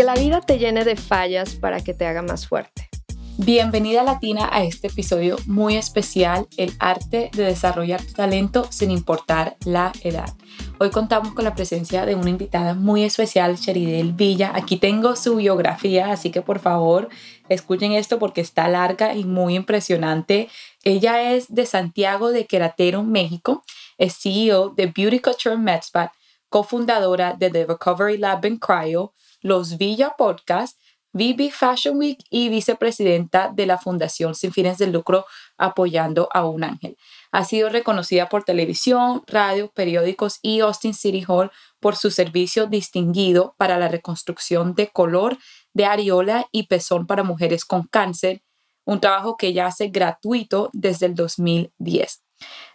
Que la vida te llene de fallas para que te haga más fuerte. Bienvenida Latina a este episodio muy especial, el arte de desarrollar tu talento sin importar la edad. Hoy contamos con la presencia de una invitada muy especial, Sheridel Villa. Aquí tengo su biografía, así que por favor escuchen esto porque está larga y muy impresionante. Ella es de Santiago de Queratero, México, es CEO de Beauty Culture MedSpa, cofundadora de The Recovery Lab en Cryo, los Villa Podcast, VB Fashion Week y vicepresidenta de la Fundación Sin Fines de Lucro Apoyando a un Ángel. Ha sido reconocida por televisión, radio, periódicos y Austin City Hall por su servicio distinguido para la reconstrucción de color de areola y pezón para mujeres con cáncer, un trabajo que ella hace gratuito desde el 2010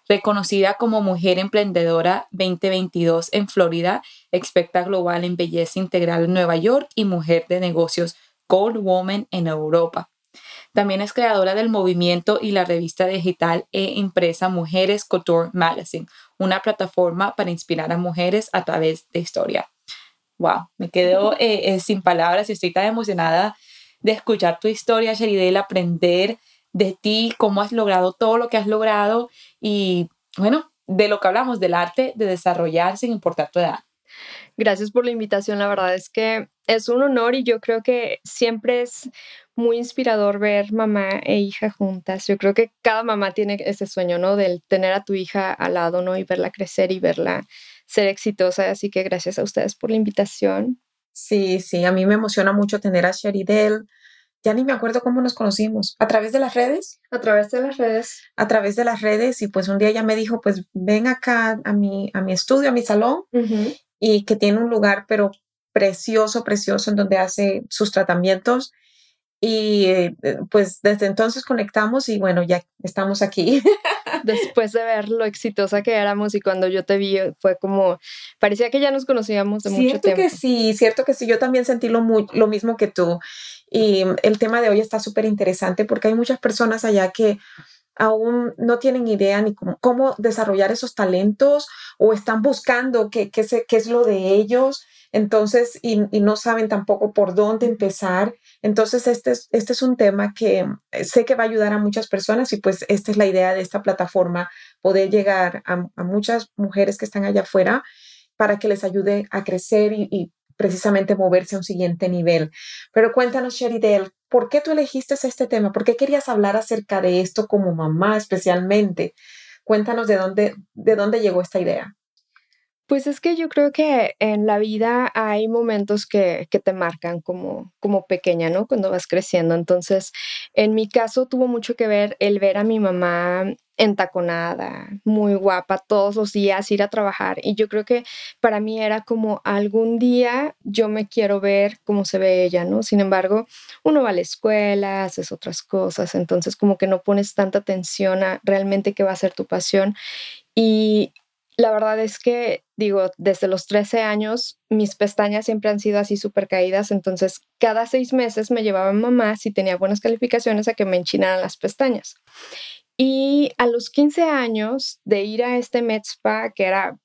reconocida como Mujer Emprendedora 2022 en Florida, experta global en belleza integral en Nueva York y mujer de negocios Gold Woman en Europa. También es creadora del movimiento y la revista digital e impresa Mujeres Couture Magazine, una plataforma para inspirar a mujeres a través de historia. Wow, me quedo eh, eh, sin palabras y estoy tan emocionada de escuchar tu historia, Sheridel, aprender de ti, cómo has logrado todo lo que has logrado y, bueno, de lo que hablamos, del arte de desarrollar sin importar tu edad. Gracias por la invitación, la verdad es que es un honor y yo creo que siempre es muy inspirador ver mamá e hija juntas. Yo creo que cada mamá tiene ese sueño, ¿no? Del tener a tu hija al lado, ¿no? Y verla crecer y verla ser exitosa. Así que gracias a ustedes por la invitación. Sí, sí, a mí me emociona mucho tener a Sheridel, ya ni me acuerdo cómo nos conocimos. ¿A través de las redes? A través de las redes. A través de las redes y pues un día ella me dijo, pues ven acá a mi, a mi estudio, a mi salón y que tiene un lugar pero precioso, precioso en donde hace sus tratamientos. Y eh, pues desde entonces conectamos y bueno, ya estamos aquí. Después de ver lo exitosa que éramos y cuando yo te vi fue como, parecía que ya nos conocíamos de mucho tiempo. Cierto que sí, cierto que sí, yo también sentí lo, lo mismo que tú. Y el tema de hoy está súper interesante porque hay muchas personas allá que aún no tienen idea ni cómo, desarrollar esos talentos o están buscando qué, qué, qué es lo de ellos, entonces, y, no saben tampoco por dónde empezar. Entonces, este es, este es un tema que sé que va a ayudar a muchas personas y pues esta es la idea de esta plataforma, poder llegar a, muchas mujeres que están allá afuera para que les ayude a crecer y precisamente moverse a un siguiente nivel. Pero cuéntanos, Sheridel, ¿por qué tú elegiste este tema? ¿Por qué querías hablar acerca de esto como mamá especialmente? Cuéntanos de dónde, de dónde llegó esta idea. Pues es que yo creo que en la vida hay momentos que, que, te marcan como, como pequeña, ¿no? Cuando vas creciendo. Entonces, en mi caso tuvo mucho que ver el ver a mi mamá entaconada, muy guapa todos los días, ir a trabajar. Y yo creo que para mí era como algún día yo me quiero ver cómo se ve ella, ¿no? Sin embargo, uno va a la escuela, haces otras cosas, entonces como que no pones tanta atención a realmente qué va a ser tu pasión. Y la verdad es que, digo, desde los 13 años, mis pestañas siempre han sido así súper caídas, entonces cada seis meses me llevaba mamá, si tenía buenas calificaciones, a que me enchinaran las pestañas. Y a los 15 años de ir a este Med Spa, que era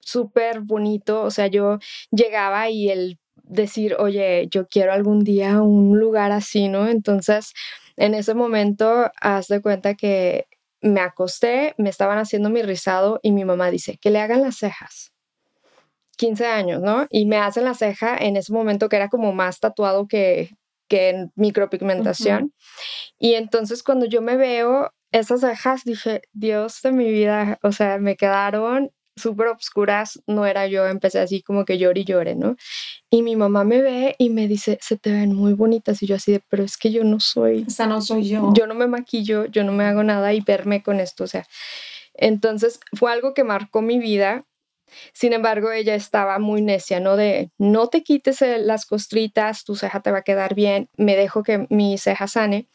súper bonito, o sea, yo llegaba y el decir, oye, yo quiero algún día un lugar así, ¿no? Entonces, en ese momento, haz de cuenta que me acosté, me estaban haciendo mi rizado y mi mamá dice, que le hagan las cejas. 15 años, ¿no? Y me hacen la ceja en ese momento que era como más tatuado que, que en micropigmentación. Y entonces cuando yo me veo esas cejas, dije, Dios de mi vida, o sea, me quedaron súper obscuras, no era yo, empecé así como que llore y llore, ¿no? Y mi mamá me ve y me dice, se te ven muy bonitas y yo así de, pero es que yo no soy. Esa no soy yo. Yo no me maquillo, yo no me hago nada y verme con esto, o sea. Entonces fue algo que marcó mi vida Sin embargo, ella estaba muy necia, ¿no? De no te quites las costritas, tu ceja te va a quedar bien, me dejo que mi ceja sane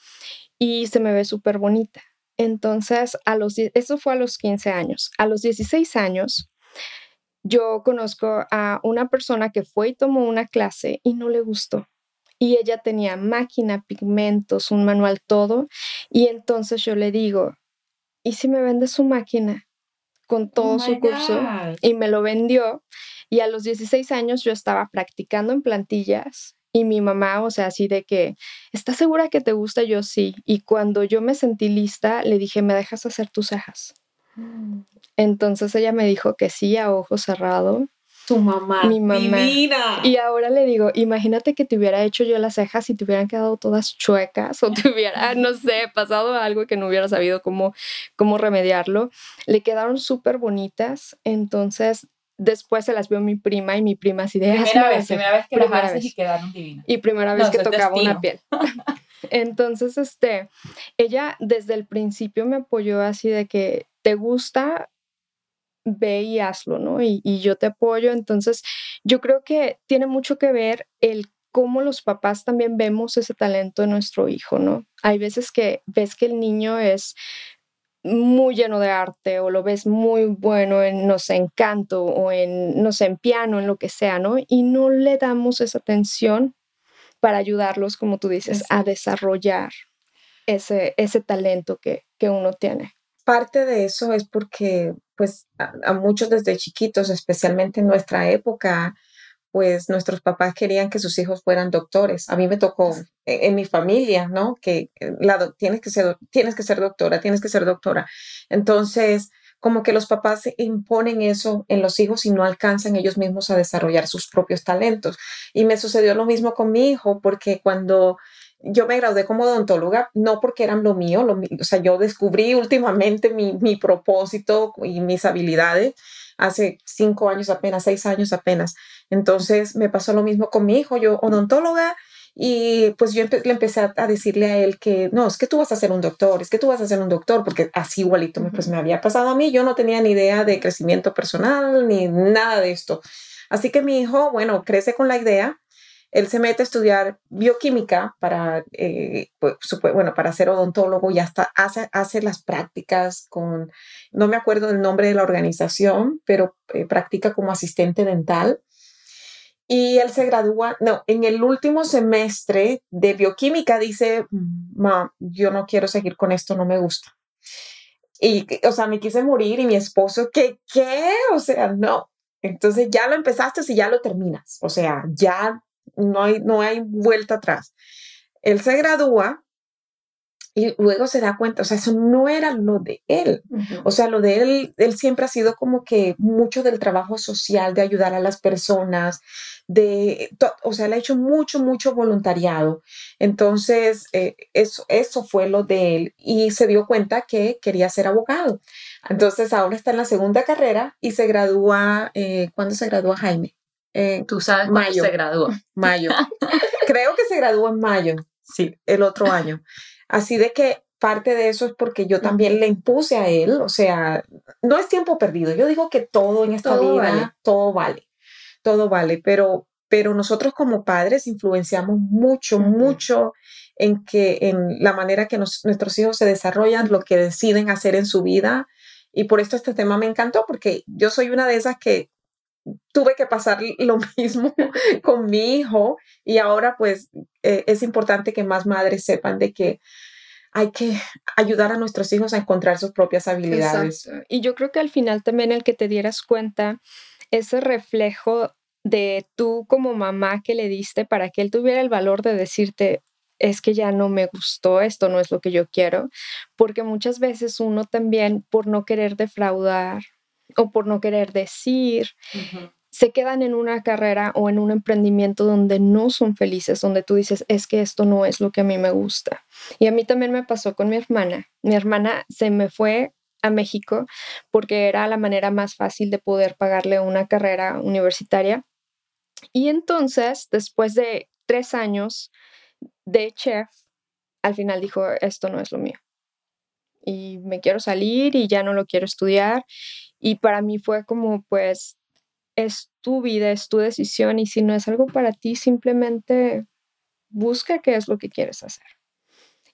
y se me ve súper bonita. Entonces, a los, eso fue a los 15 años. A los 16 años, yo conozco a una persona que fue y tomó una clase y no le gustó. Y ella tenía máquina, pigmentos, un manual, todo. Y entonces yo le digo, ¿y si me vende su máquina con oh todo su curso? Y me lo vendió. Y a los 16 años yo estaba practicando en plantillas y mi mamá, o sea, así de que, ¿estás segura que te gusta? Yo sí. Y cuando yo me sentí lista, le dije, ¿me dejas hacer tus cejas? Mm. Entonces ella me dijo que sí, a ojo cerrado. Tu mamá. Mi mamá. Y ahora le digo, imagínate que te hubiera hecho yo las cejas y te hubieran quedado todas chuecas o te hubiera, no sé, pasado algo que no hubiera sabido cómo, cómo remediarlo. Le quedaron súper bonitas. Entonces después se las vio mi prima y mi prima así de... Primera vez, primera vez que las haces y quedaron divinas. Y primera vez que tocaba una piel. Entonces, este, ella desde el principio me apoyó así de que te gusta, ve y hazlo, ¿no? Y, y yo te apoyo. Entonces, yo creo que tiene mucho que ver el cómo los papás también vemos ese talento en nuestro hijo, ¿no? Hay veces que ves que el niño es muy lleno de arte o lo ves muy bueno en, no sé, en canto o en, no sé, en piano, en lo que sea, ¿no? Y no le damos esa atención para ayudarlos, como tú dices, a desarrollar ese, ese talento que, que uno tiene. Parte de eso es porque, pues, a muchos desde chiquitos, especialmente en nuestra época, pues nuestros papás querían que sus hijos fueran doctores. A mí me tocó en, mi familia, ¿no? Que la, tienes, que ser, tienes que ser doctora, tienes que ser doctora. Entonces, como que los papás imponen eso en los hijos y no alcanzan ellos mismos a desarrollar sus propios talentos. Y me sucedió lo mismo con mi hijo, porque cuando yo me gradué como odontóloga, no porque eran lo mío, lo, o sea, yo descubrí últimamente mi, mi propósito y mis habilidades hace cinco años apenas, seis años apenas. Entonces me pasó lo mismo con mi hijo, yo odontóloga, y pues yo le empecé a, decirle a él que no, es que tú vas a ser un doctor, es que tú vas a ser un doctor, porque así igualito pues me había pasado a mí, yo no tenía ni idea de crecimiento personal ni nada de esto. Así que mi hijo, bueno, crece con la idea él se mete a estudiar bioquímica para, eh, pues, bueno, para ser odontólogo y hasta hace, las prácticas con, no me acuerdo el nombre de la organización, pero eh, practica como asistente dental. Y él se gradúa, no, en el último semestre de bioquímica dice, ma, yo no quiero seguir con esto, no me gusta. Y, o sea, me quise morir y mi esposo, ¿qué? ¿Qué? O sea, no. Entonces ya lo empezaste y ya lo terminas. O sea, ya no hay, no hay vuelta atrás. Él se gradúa y luego se da cuenta, o sea, eso no era lo de él. O sea, lo de él, él siempre ha sido como que mucho del trabajo social, de ayudar a las personas, de, o sea, él ha hecho mucho, mucho voluntariado. Entonces, eh, eso, eso fue lo de él y se dio cuenta que quería ser abogado. Entonces, ahora está en la segunda carrera y se gradúa, eh, ¿cuándo se gradúa Jaime? Eh, Tú sabes mayo, se graduó. Mayo. Creo que se graduó en mayo, sí, el otro año. Así de que parte de eso es porque yo también le impuse a él, o sea, no es tiempo perdido. Yo digo que todo en esta vida, todo vale, todo vale, pero, pero nosotros como padres influenciamos mucho, mucho en que en la manera que nuestros hijos se desarrollan, lo que deciden hacer en su vida. Y por esto este tema me encantó, porque yo soy una de esas que tuve que pasar lo mismo con mi hijo y ahora pues eh, es importante que más madres sepan de que hay que ayudar a nuestros hijos a encontrar sus propias habilidades. Y yo creo que al final también el que te dieras cuenta, ese reflejo de tú como mamá que le diste para que él tuviera el valor de decirte, es que ya no me gustó, esto no es lo que yo quiero, porque muchas veces uno también por no querer defraudar o por no querer decir, se quedan en una carrera o en un emprendimiento donde no son felices, donde tú dices, es que esto no es lo que a mí me gusta. Y a mí también me pasó con mi hermana. Mi hermana se me fue a México porque era la manera más fácil de poder pagarle una carrera universitaria. Y entonces, después de tres años de chef, al final dijo, esto no es lo mío. Y me quiero salir y ya no lo quiero estudiar. Y para mí fue como, pues, es tu vida, es tu decisión y si no es algo para ti, simplemente busca qué es lo que quieres hacer.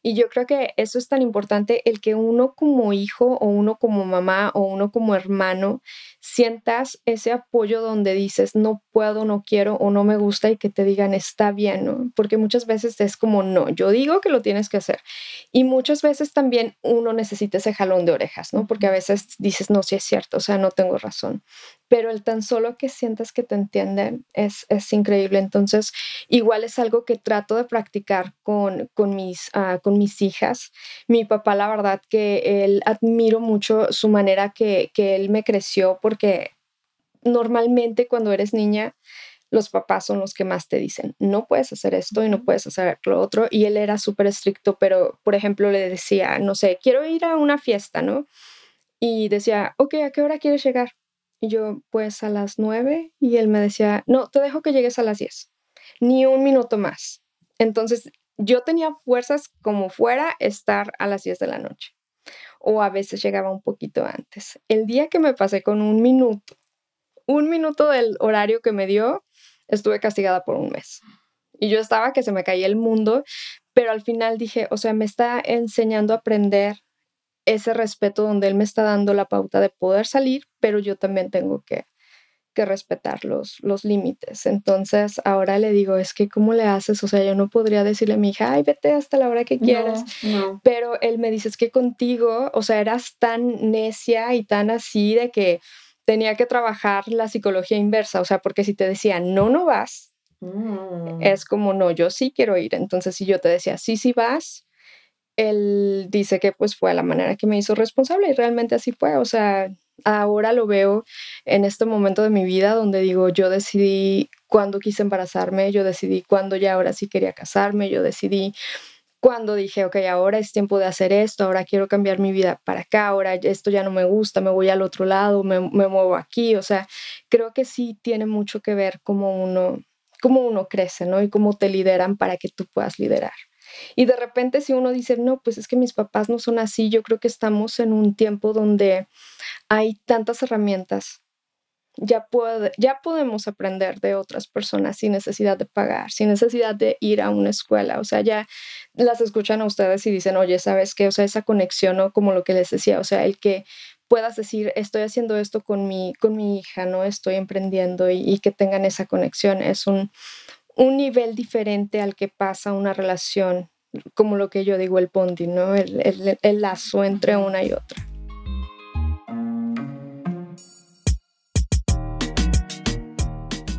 Y yo creo que eso es tan importante, el que uno como hijo o uno como mamá o uno como hermano sientas ese apoyo donde dices, no puedo, no quiero o no me gusta y que te digan, está bien, ¿no? Porque muchas veces es como, no, yo digo que lo tienes que hacer. Y muchas veces también uno necesita ese jalón de orejas, ¿no? Porque a veces dices, no, sí es cierto, o sea, no tengo razón pero el tan solo que sientas que te entienden es, es increíble. Entonces, igual es algo que trato de practicar con, con, mis, ah, con mis hijas. Mi papá, la verdad que él admiro mucho su manera que, que él me creció porque normalmente cuando eres niña, los papás son los que más te dicen, no puedes hacer esto y no puedes hacer lo otro. Y él era súper estricto, pero, por ejemplo, le decía, no sé, quiero ir a una fiesta, ¿no? Y decía, ok, ¿a qué hora quieres llegar? Y yo, pues a las nueve. Y él me decía, no, te dejo que llegues a las diez. Ni un minuto más. Entonces, yo tenía fuerzas como fuera estar a las diez de la noche. O a veces llegaba un poquito antes. El día que me pasé con un minuto, un minuto del horario que me dio, estuve castigada por un mes. Y yo estaba que se me caía el mundo, pero al final dije, o sea, me está enseñando a aprender ese respeto donde él me está dando la pauta de poder salir, pero yo también tengo que, que respetar los, los límites. Entonces ahora le digo, es que ¿cómo le haces? O sea, yo no podría decirle a mi hija, ay, vete hasta la hora que quieras. Pero él me dice, es que contigo, o sea, eras tan necia y tan así de que tenía que trabajar la psicología inversa, o sea, porque si te decía, no, no vas, mm. es como, no, yo sí quiero ir. Entonces, si yo te decía, sí, sí vas, él dice que pues fue la manera que me hizo responsable y realmente así fue. O sea, ahora lo veo en este momento de mi vida donde digo, yo decidí cuándo quise embarazarme, yo decidí cuándo ya ahora sí quería casarme, yo decidí cuando dije, ok, ahora es tiempo de hacer esto, ahora quiero cambiar mi vida para acá, ahora esto ya no me gusta, me voy al otro lado, me, me muevo aquí. O sea, creo que sí tiene mucho que ver cómo uno, cómo uno crece, ¿no? Y cómo te lideran para que tú puedas liderar. Y de repente si uno dice, no, pues es que mis papás no son así, yo creo que estamos en un tiempo donde hay tantas herramientas. Ya, puede, ya podemos aprender de otras personas sin necesidad de pagar, sin necesidad de ir a una escuela. O sea, ya las escuchan a ustedes y dicen, oye, ¿sabes qué? O sea, esa conexión, ¿no? Como lo que les decía, o sea, el que puedas decir, estoy haciendo esto con mi, con mi hija, ¿no? Estoy emprendiendo y, y que tengan esa conexión. Es un, un nivel diferente al que pasa una relación, como lo que yo digo, el bonding, ¿no? El, el lazo entre una y otra.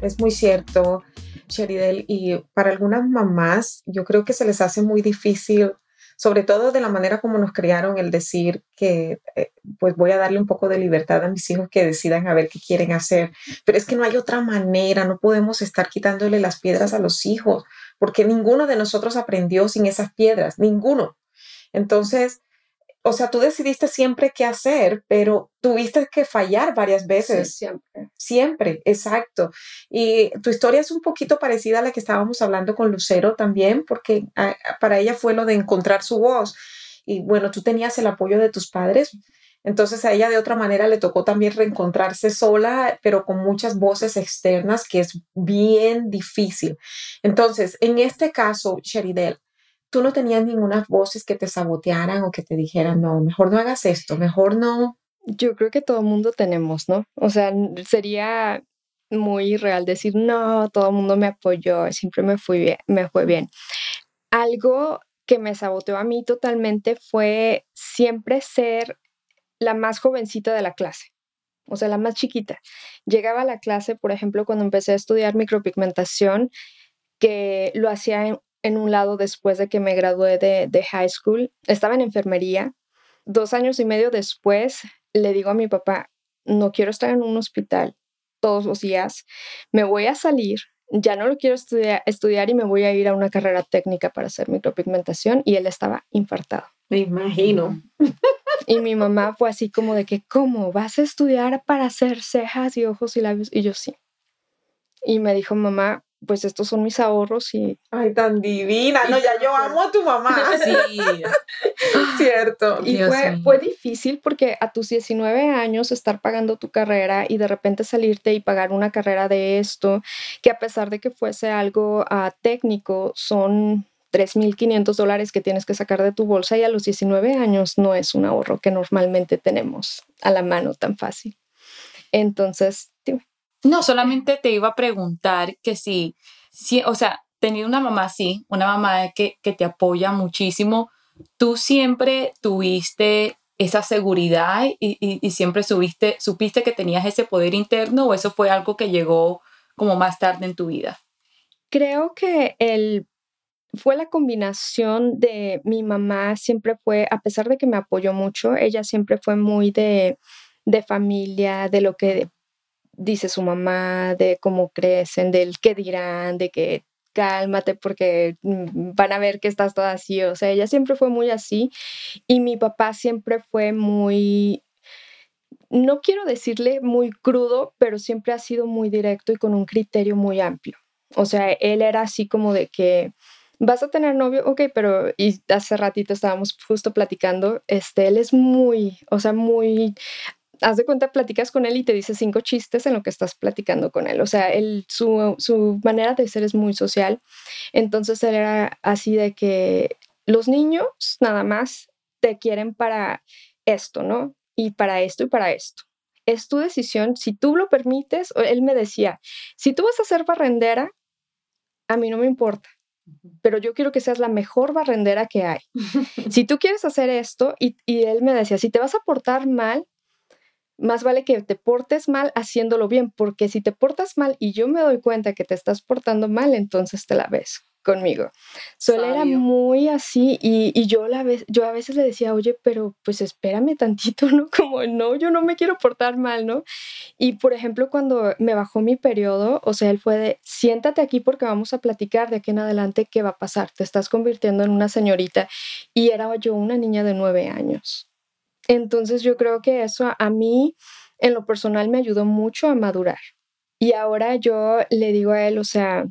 Es muy cierto, Sheridel, y para algunas mamás yo creo que se les hace muy difícil sobre todo de la manera como nos criaron, el decir que eh, pues voy a darle un poco de libertad a mis hijos que decidan a ver qué quieren hacer, pero es que no hay otra manera, no podemos estar quitándole las piedras a los hijos, porque ninguno de nosotros aprendió sin esas piedras, ninguno. Entonces, o sea, tú decidiste siempre qué hacer, pero tuviste que fallar varias veces. siempre. Siempre, exacto. Y tu historia es un poquito parecida a la que estábamos hablando con Lucero también, porque ah, para ella fue lo de encontrar su voz. Y bueno, tú tenías el apoyo de tus padres, entonces a ella de otra manera le tocó también reencontrarse sola, pero con muchas voces externas, que es bien difícil. Entonces, en este caso, Sheridel, tú no tenías ninguna voces que te sabotearan o que te dijeran, no, mejor no hagas esto, mejor no, Yo creo que todo el mundo tenemos, ¿no? O sea, sería muy real decir, no, todo el mundo me apoyó, siempre me fue bien. Algo que me saboteó a mí totalmente fue siempre ser la más jovencita de la clase, o sea, la más chiquita. Llegaba a la clase, por ejemplo, cuando empecé a estudiar micropigmentación, que lo hacía en, un lado después de que me gradué de, de high school, estaba en enfermería. Dos años y medio después, le digo a mi papá, no quiero estar en un hospital todos los días, me voy a salir, ya no lo quiero estudiar, estudiar y me voy a ir a una carrera técnica para hacer micropigmentación y él estaba infartado. Me imagino. Y mi mamá fue así como de que, ¿cómo? ¿Vas a estudiar para hacer cejas y ojos y labios? Y yo sí. Y me dijo, mamá, pues estos son mis ahorros y... Ay, tan divina. No, ya yo amo a tu mamá. Sí. Cierto. Y fue, fue, difícil porque a tus 19 años estar pagando tu carrera y de repente salirte y pagar una carrera de esto, que a pesar de que fuese algo uh, técnico, son 3.500 dólares que tienes que sacar de tu bolsa y a los 19 años no es un ahorro que normalmente tenemos a la mano tan fácil. Entonces, dime. No, solamente te iba a preguntar que si, si o sea, tener una mamá así, una mamá que, que te apoya muchísimo, tú siempre tuviste esa seguridad y, y, siempre subiste, supiste que tenías ese poder interno o eso fue algo que llegó como más tarde en tu vida? Creo que el fue la combinación de mi mamá siempre fue, a pesar de que me apoyó mucho, ella siempre fue muy de, de familia, de lo que dice su mamá, de cómo crecen, del qué dirán, de que cálmate porque mm, van a ver que estás toda así. O sea, ella siempre fue muy así y mi papá siempre fue muy, no quiero decirle muy crudo, pero siempre ha sido muy directo y con un criterio muy amplio. O sea, él era así como de que vas a tener novio, ok, pero y hace ratito estábamos justo platicando, este, él es muy, o sea, muy haz de cuenta, platicas con él y te dice cinco chistes en lo que estás platicando con él. O sea, él, su, su manera de ser es muy social. Entonces él era así de que los niños nada más te quieren para esto, ¿no? Y para esto y para esto. Es tu decisión. Si tú lo permites, él me decía, si tú vas a ser barrendera, a mí no me importa pero yo quiero que seas la mejor barrendera que hay. si tú quieres hacer esto, y, y, él me decía, si te vas a portar mal, más vale que te portes mal haciéndolo bien, porque si te portas mal y yo me doy cuenta que te estás portando mal, entonces te la ves conmigo. Solo era muy así y, yo, la vez, yo a veces le decía, oye, pero pues espérame tantito, ¿no? Como, no, yo no me quiero portar mal, ¿no? Y por ejemplo, cuando me bajó mi periodo, o sea, él fue de, siéntate aquí porque vamos a platicar de aquí en adelante qué va a pasar, te estás convirtiendo en una señorita. Y era yo una niña de nueve años. Entonces yo creo que eso a mí en lo personal me ayudó mucho a madurar. Y ahora yo le digo a él, o sea,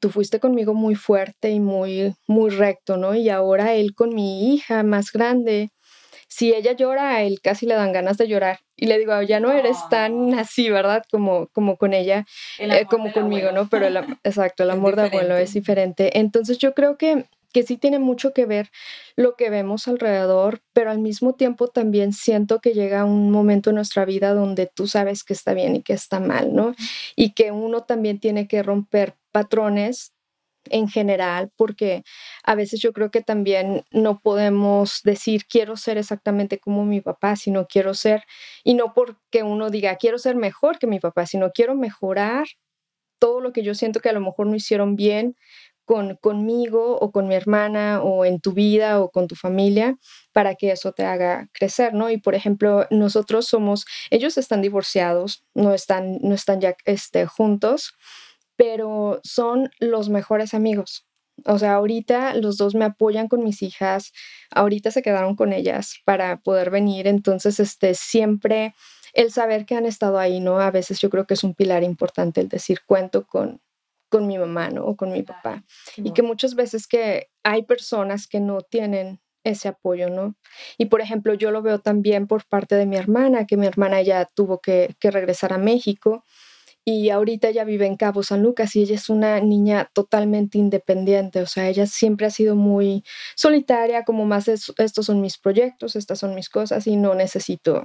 tú fuiste conmigo muy fuerte y muy, muy recto, ¿no? Y ahora él con mi hija más grande, si ella llora, a él casi le dan ganas de llorar. Y le digo, ya no eres tan así, ¿verdad? Como, como con ella, eh, como conmigo, ¿no? Pero el, exacto, el amor de abuelo es diferente. Entonces yo creo que que sí tiene mucho que ver lo que vemos alrededor, pero al mismo tiempo también siento que llega un momento en nuestra vida donde tú sabes que está bien y que está mal, ¿no? Y que uno también tiene que romper patrones en general, porque a veces yo creo que también no podemos decir quiero ser exactamente como mi papá, sino quiero ser, y no porque uno diga quiero ser mejor que mi papá, sino quiero mejorar todo lo que yo siento que a lo mejor no hicieron bien, con, conmigo o con mi hermana o en tu vida o con tu familia para que eso te haga crecer, ¿no? Y por ejemplo, nosotros somos, ellos están divorciados, no están, no están ya este, juntos, pero son los mejores amigos. O sea, ahorita los dos me apoyan con mis hijas, ahorita se quedaron con ellas para poder venir, entonces, este, siempre el saber que han estado ahí, ¿no? A veces yo creo que es un pilar importante el decir cuento con, con mi mamá, ¿no? O con mi papá. Y que muchas veces que hay personas que no tienen ese apoyo, ¿no? Y por ejemplo, yo lo veo también por parte de mi hermana, que mi hermana ya tuvo que, regresar a México y ahorita ella vive en Cabo San Lucas y ella es una niña totalmente independiente, o sea, ella siempre ha sido muy solitaria, como más estos son mis proyectos, estas son mis cosas y no necesito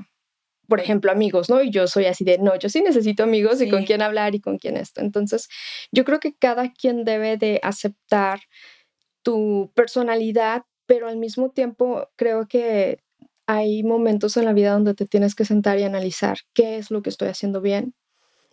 por ejemplo, amigos, ¿no? Y yo soy así de, no, yo sí necesito amigos y con quién hablar y con quién esto. Entonces, yo creo que cada quien debe de aceptar tu personalidad, pero al mismo tiempo creo que hay momentos en la vida donde te tienes que sentar y analizar qué es lo que estoy haciendo bien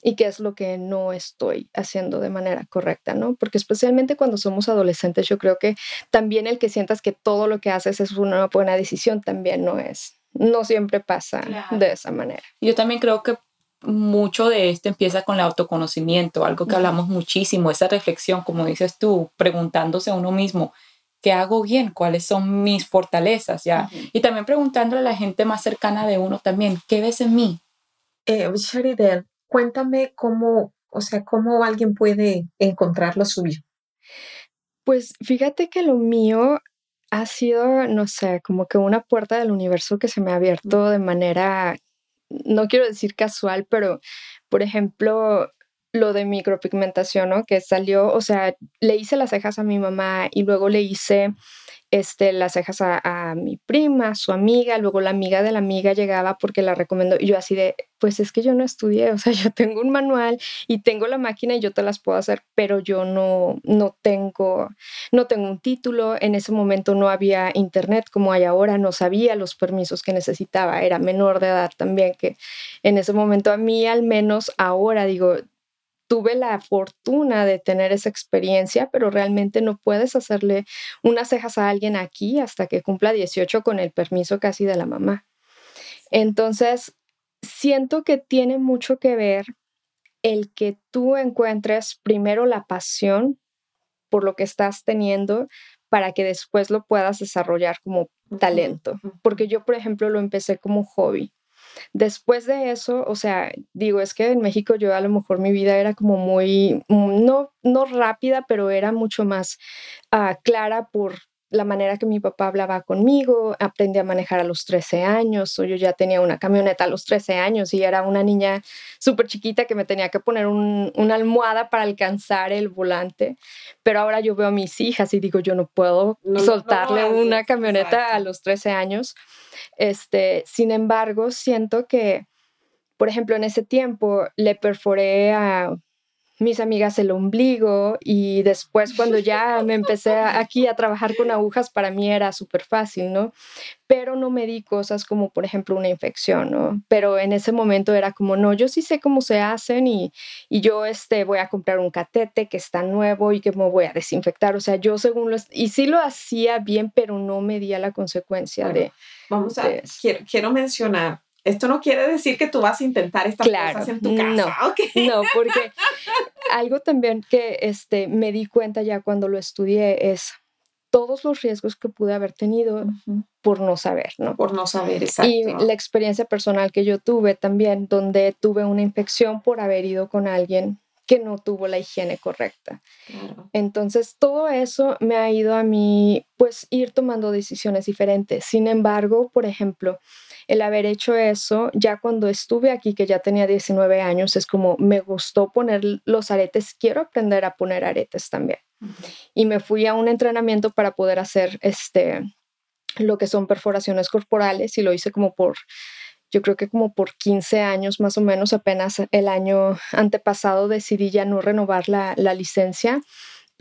y qué es lo que no estoy haciendo de manera correcta, ¿no? Porque especialmente cuando somos adolescentes, yo creo que también el que sientas que todo lo que haces es una buena decisión también no es no siempre pasa de esa manera. Yo también creo que mucho de esto empieza con el autoconocimiento, algo que hablamos muchísimo, esa reflexión, como dices tú, preguntándose a uno mismo, ¿qué hago bien? ¿Cuáles son mis fortalezas? ¿ya? Y también preguntándole a la gente más cercana de uno también, ¿qué ves en mí? Eh, cuéntame cómo, o sea, cómo alguien puede encontrar lo suyo. Pues fíjate que lo mío ha sido, no sé, como que una puerta del universo que se me ha abierto de manera, no quiero decir casual, pero por ejemplo, lo de micropigmentación, ¿no? Que salió, o sea, le hice las cejas a mi mamá y luego le hice este, las cejas a, mi prima, su amiga, luego la amiga de la amiga llegaba porque la recomendó y yo así de, pues es que yo no estudié, o sea, yo tengo un manual y tengo la máquina y yo te las puedo hacer, pero yo no, no tengo, no tengo un título, en ese momento no había internet como hay ahora, no sabía los permisos que necesitaba, era menor de edad también, que en ese momento a mí al menos ahora digo, tuve la fortuna de tener esa experiencia, pero realmente no puedes hacerle unas cejas a alguien aquí hasta que cumpla 18 con el permiso casi de la mamá. Entonces, siento que tiene mucho que ver el que tú encuentres primero la pasión por lo que estás teniendo para que después lo puedas desarrollar como talento. Porque yo, por ejemplo, lo empecé como hobby. Después de eso, o sea, digo, es que en México yo a lo mejor mi vida era como muy, mm, no, no rápida, pero era mucho más ah, clara por la manera que mi papá hablaba conmigo, aprendí a manejar a los 13 años, o yo ya tenía una camioneta a los 13 años y era una niña súper chiquita que me tenía que poner una almohada para alcanzar el volante, pero ahora yo veo a mis hijas y digo, yo no puedo soltarle una camioneta a los 13 años. Este, sin embargo, siento que, por ejemplo, en ese tiempo le perforé a mis amigas el ombligo y después cuando ya me empecé aquí a trabajar con agujas, para mí era súper fácil, ¿no? Pero no me di cosas como, por ejemplo, una infección, ¿no? Pero en ese momento era como, no, yo sí sé cómo se hacen y, y yo este, voy a comprar un catete que está nuevo y que me voy a desinfectar. O sea, yo según lo... Y sí lo hacía bien, pero no me di a la consecuencia de... Vamos a... quiero, quiero mencionar esto no quiere decir que tú vas a intentar estas cosas en tu casa. No, no, porque algo también que este, me di cuenta ya cuando lo estudié es todos los riesgos que pude haber tenido por no saber, ¿no? Por no saber, exacto. Y la experiencia personal que yo tuve también, donde tuve una infección por haber ido con alguien que no tuvo la higiene correcta. Entonces, todo eso me ha ido a mí, pues, ir tomando decisiones diferentes. Sin embargo, por ejemplo, el haber hecho eso, ya cuando estuve aquí, que ya tenía 19 años, es como me gustó poner los aretes, quiero aprender a poner aretes también. Y me fui a un entrenamiento para poder hacer este, lo que son perforaciones corporales y lo hice como por yo creo que como por 15 años más o menos, apenas el año antepasado decidí ya no renovar la, la licencia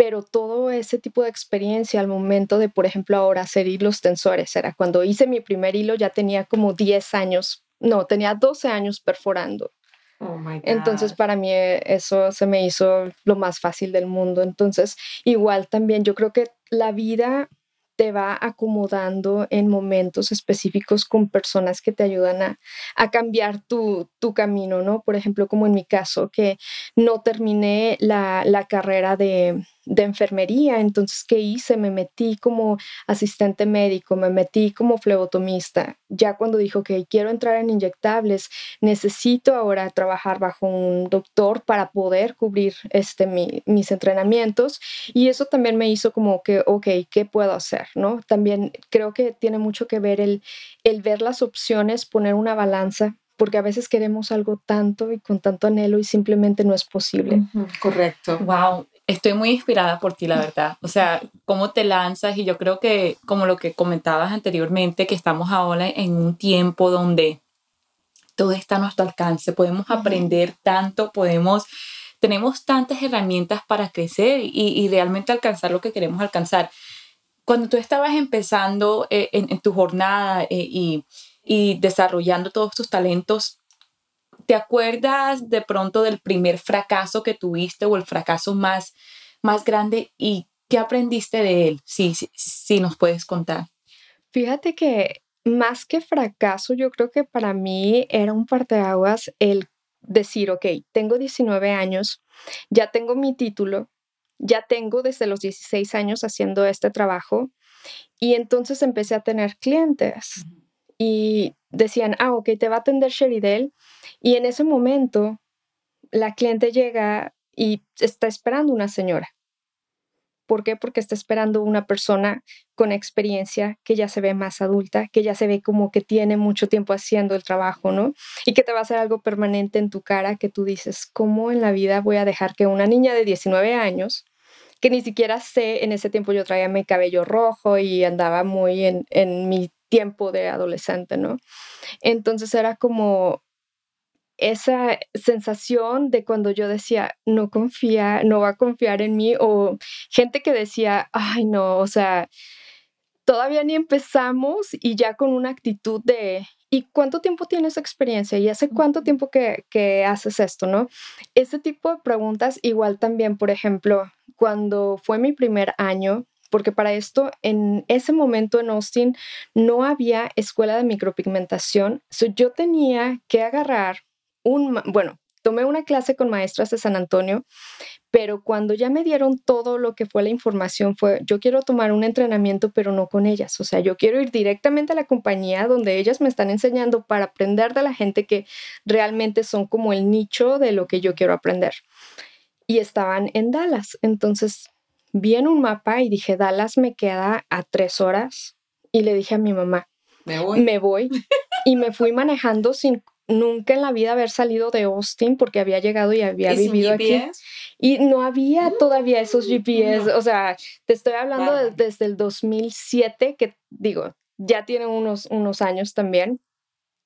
pero todo ese tipo de experiencia al momento de, por ejemplo, ahora hacer hilos tensores, era cuando hice mi primer hilo ya tenía como 10 años, no, tenía 12 años perforando. Oh Entonces para mí eh, eso se me hizo lo más fácil del mundo. Entonces igual también yo creo que la vida te va acomodando en momentos específicos con personas que te ayudan a, a cambiar tu, tu, camino, ¿no? Por ejemplo, como en mi caso, que no terminé la, la carrera de, de enfermería. Entonces, ¿qué hice? Me metí como asistente médico, me metí como flebotomista. Ya cuando dijo que quiero entrar en inyectables, necesito ahora trabajar bajo un doctor para poder cubrir este, mis entrenamientos. Y eso también me hizo como que, ok, ¿qué puedo hacer? ¿no? También creo que tiene mucho que ver el, el ver las opciones, poner una balanza porque a veces queremos algo tanto y con tanto anhelo y simplemente no es posible. correcto. Wow, estoy muy inspirada por ti, la verdad. O sea, cómo te lanzas y yo creo que como lo que comentabas anteriormente, que estamos ahora en un tiempo donde todo está a nuestro alcance, podemos aprender tanto, podemos, tenemos tantas herramientas para crecer y, realmente alcanzar lo que queremos alcanzar. Cuando tú estabas empezando eh, en, tu jornada eh, y, y desarrollando todos tus talentos, ¿te acuerdas de pronto del primer fracaso que tuviste o el fracaso más, más grande y qué aprendiste de él? Sí, sí, sí nos puedes contar. Fíjate que más que fracaso, yo creo que para mí era un parteaguas el decir, ok, tengo 19 años, ya tengo mi título, ya tengo desde los 16 años haciendo este trabajo y entonces empecé a tener clientes y decían, ah, ok, te va a atender Sheridel y en ese momento la cliente llega y está esperando una señora. ¿Por qué? Porque está esperando una persona con experiencia que ya se ve más adulta, que ya se ve como que tiene mucho tiempo haciendo el trabajo, ¿no? Y que te va a hacer algo permanente en tu cara que tú dices, ¿cómo en la vida voy a dejar que una niña de 19 años, que ni siquiera sé, en ese tiempo yo traía mi cabello rojo y andaba muy en, en mi tiempo de adolescente, ¿no? Entonces era como, esa sensación de cuando yo decía, no confía, no va a confiar en mí, o gente que decía, ay, no, o sea, todavía ni empezamos y ya con una actitud de, ¿y cuánto tiempo tienes experiencia? ¿Y hace cuánto tiempo que, que haces esto, no? Ese tipo de preguntas, igual también, por ejemplo, cuando fue mi primer año, porque para esto en ese momento en Austin no había escuela de micropigmentación, yo tenía que agarrar un, bueno, tomé una clase con maestras de San Antonio, pero cuando ya me dieron todo lo que fue la información fue, yo quiero tomar un entrenamiento, pero no con ellas. O sea, yo quiero ir directamente a la compañía donde ellas me están enseñando para aprender de la gente que realmente son como el nicho de lo que yo quiero aprender. Y estaban en Dallas. Entonces vi en un mapa y dije, Dallas me queda a tres horas. Y le dije a mi mamá, me voy. Me voy. y me fui manejando sin nunca en la vida haber salido de Austin porque había llegado y había vivido aquí. Y no había todavía esos GPS. O sea, te estoy hablando desde el 2007, que digo, ya tiene unos, unos años también.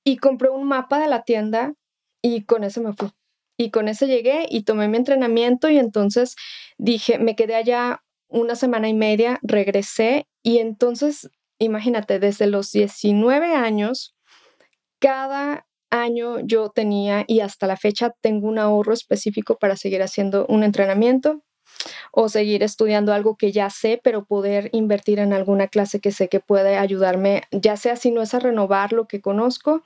Y compré un mapa de la tienda y con ese me fui. Y con ese llegué y tomé mi entrenamiento y entonces dije, me quedé allá una semana y media, regresé y entonces, imagínate, desde los 19 años, cada año yo tenía y hasta la fecha tengo un ahorro específico para seguir haciendo un entrenamiento o seguir estudiando algo que ya sé, pero poder invertir en alguna clase que sé que puede ayudarme, ya sea si no es a renovar lo que conozco,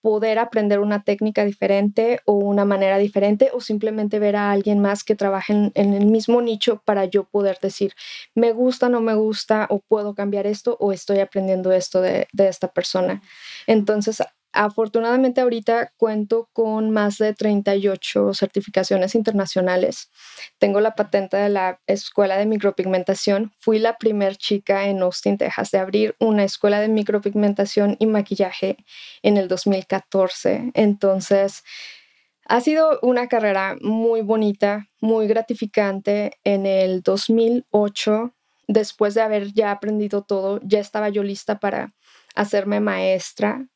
poder aprender una técnica diferente o una manera diferente o simplemente ver a alguien más que trabaje en, el mismo nicho para yo poder decir, me gusta, no me gusta o puedo cambiar esto o estoy aprendiendo esto de, de esta persona. Entonces, Afortunadamente ahorita cuento con más de 38 certificaciones internacionales. Tengo la patente de la Escuela de Micropigmentación. Fui la primer chica en Austin, Texas, de abrir una escuela de micropigmentación y maquillaje en el 2014. Entonces, ha sido una carrera muy bonita, muy gratificante. En el 2008, después de haber ya aprendido todo, ya estaba yo lista para hacerme maestra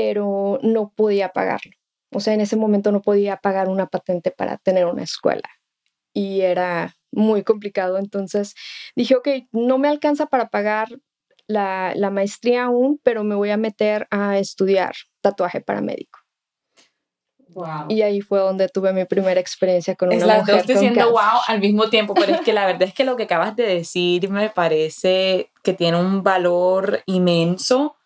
pero no podía pagarlo. O sea, en ese momento no podía pagar una patente para tener una escuela y era muy complicado. Entonces dije, ok, no me alcanza para pagar la, maestría aún, pero me voy a meter a estudiar tatuaje paramédico. Wow. Y ahí fue donde tuve mi primera experiencia con una las dos diciendo wow al mismo tiempo, pero es que la verdad es que lo que acabas de decir me parece que tiene un valor inmenso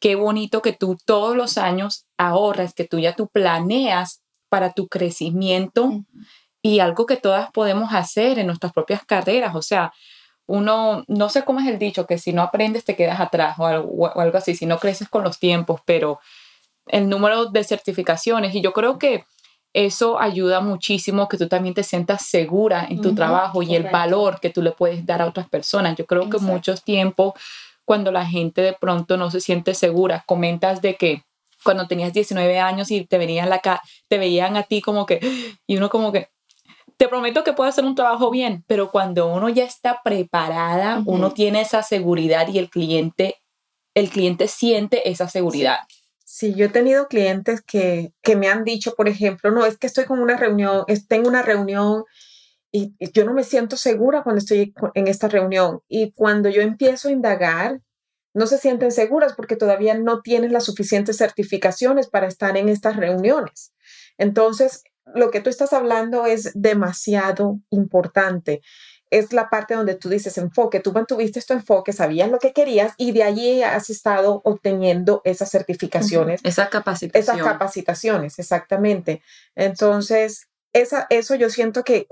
qué bonito que tú todos los años ahorras, que tú ya tú planeas para tu crecimiento y algo que todas podemos hacer en nuestras propias carreras. O sea, uno, no sé cómo es el dicho, que si no aprendes te quedas atrás o algo, o algo así, si no creces con los tiempos, pero el número de certificaciones y yo creo que eso ayuda muchísimo que tú también te sientas segura en tu trabajo y el valor que tú le puedes dar a otras personas. Yo creo que muchos tiempos cuando la gente de pronto no se siente segura. Comentas de que cuando tenías 19 años y te venían la te veían a ti como que y uno como que te prometo que puedo hacer un trabajo bien, pero cuando uno ya está preparada, uno tiene esa seguridad y el cliente el cliente siente esa seguridad. Sí, yo he tenido clientes que, que me han dicho, por ejemplo, no, es que estoy con una reunión, tengo una reunión y, yo no me siento segura cuando estoy en esta reunión. Y cuando yo empiezo a indagar, no se sienten seguras porque todavía no tienen las suficientes certificaciones para estar en estas reuniones. Entonces, lo que tú estás hablando es demasiado importante. Es la parte donde tú dices enfoque, tú mantuviste tu enfoque, sabías lo que querías y de allí has estado obteniendo esas certificaciones. Esas capacitaciones. Esas capacitaciones, exactamente. Entonces, esa, eso yo siento que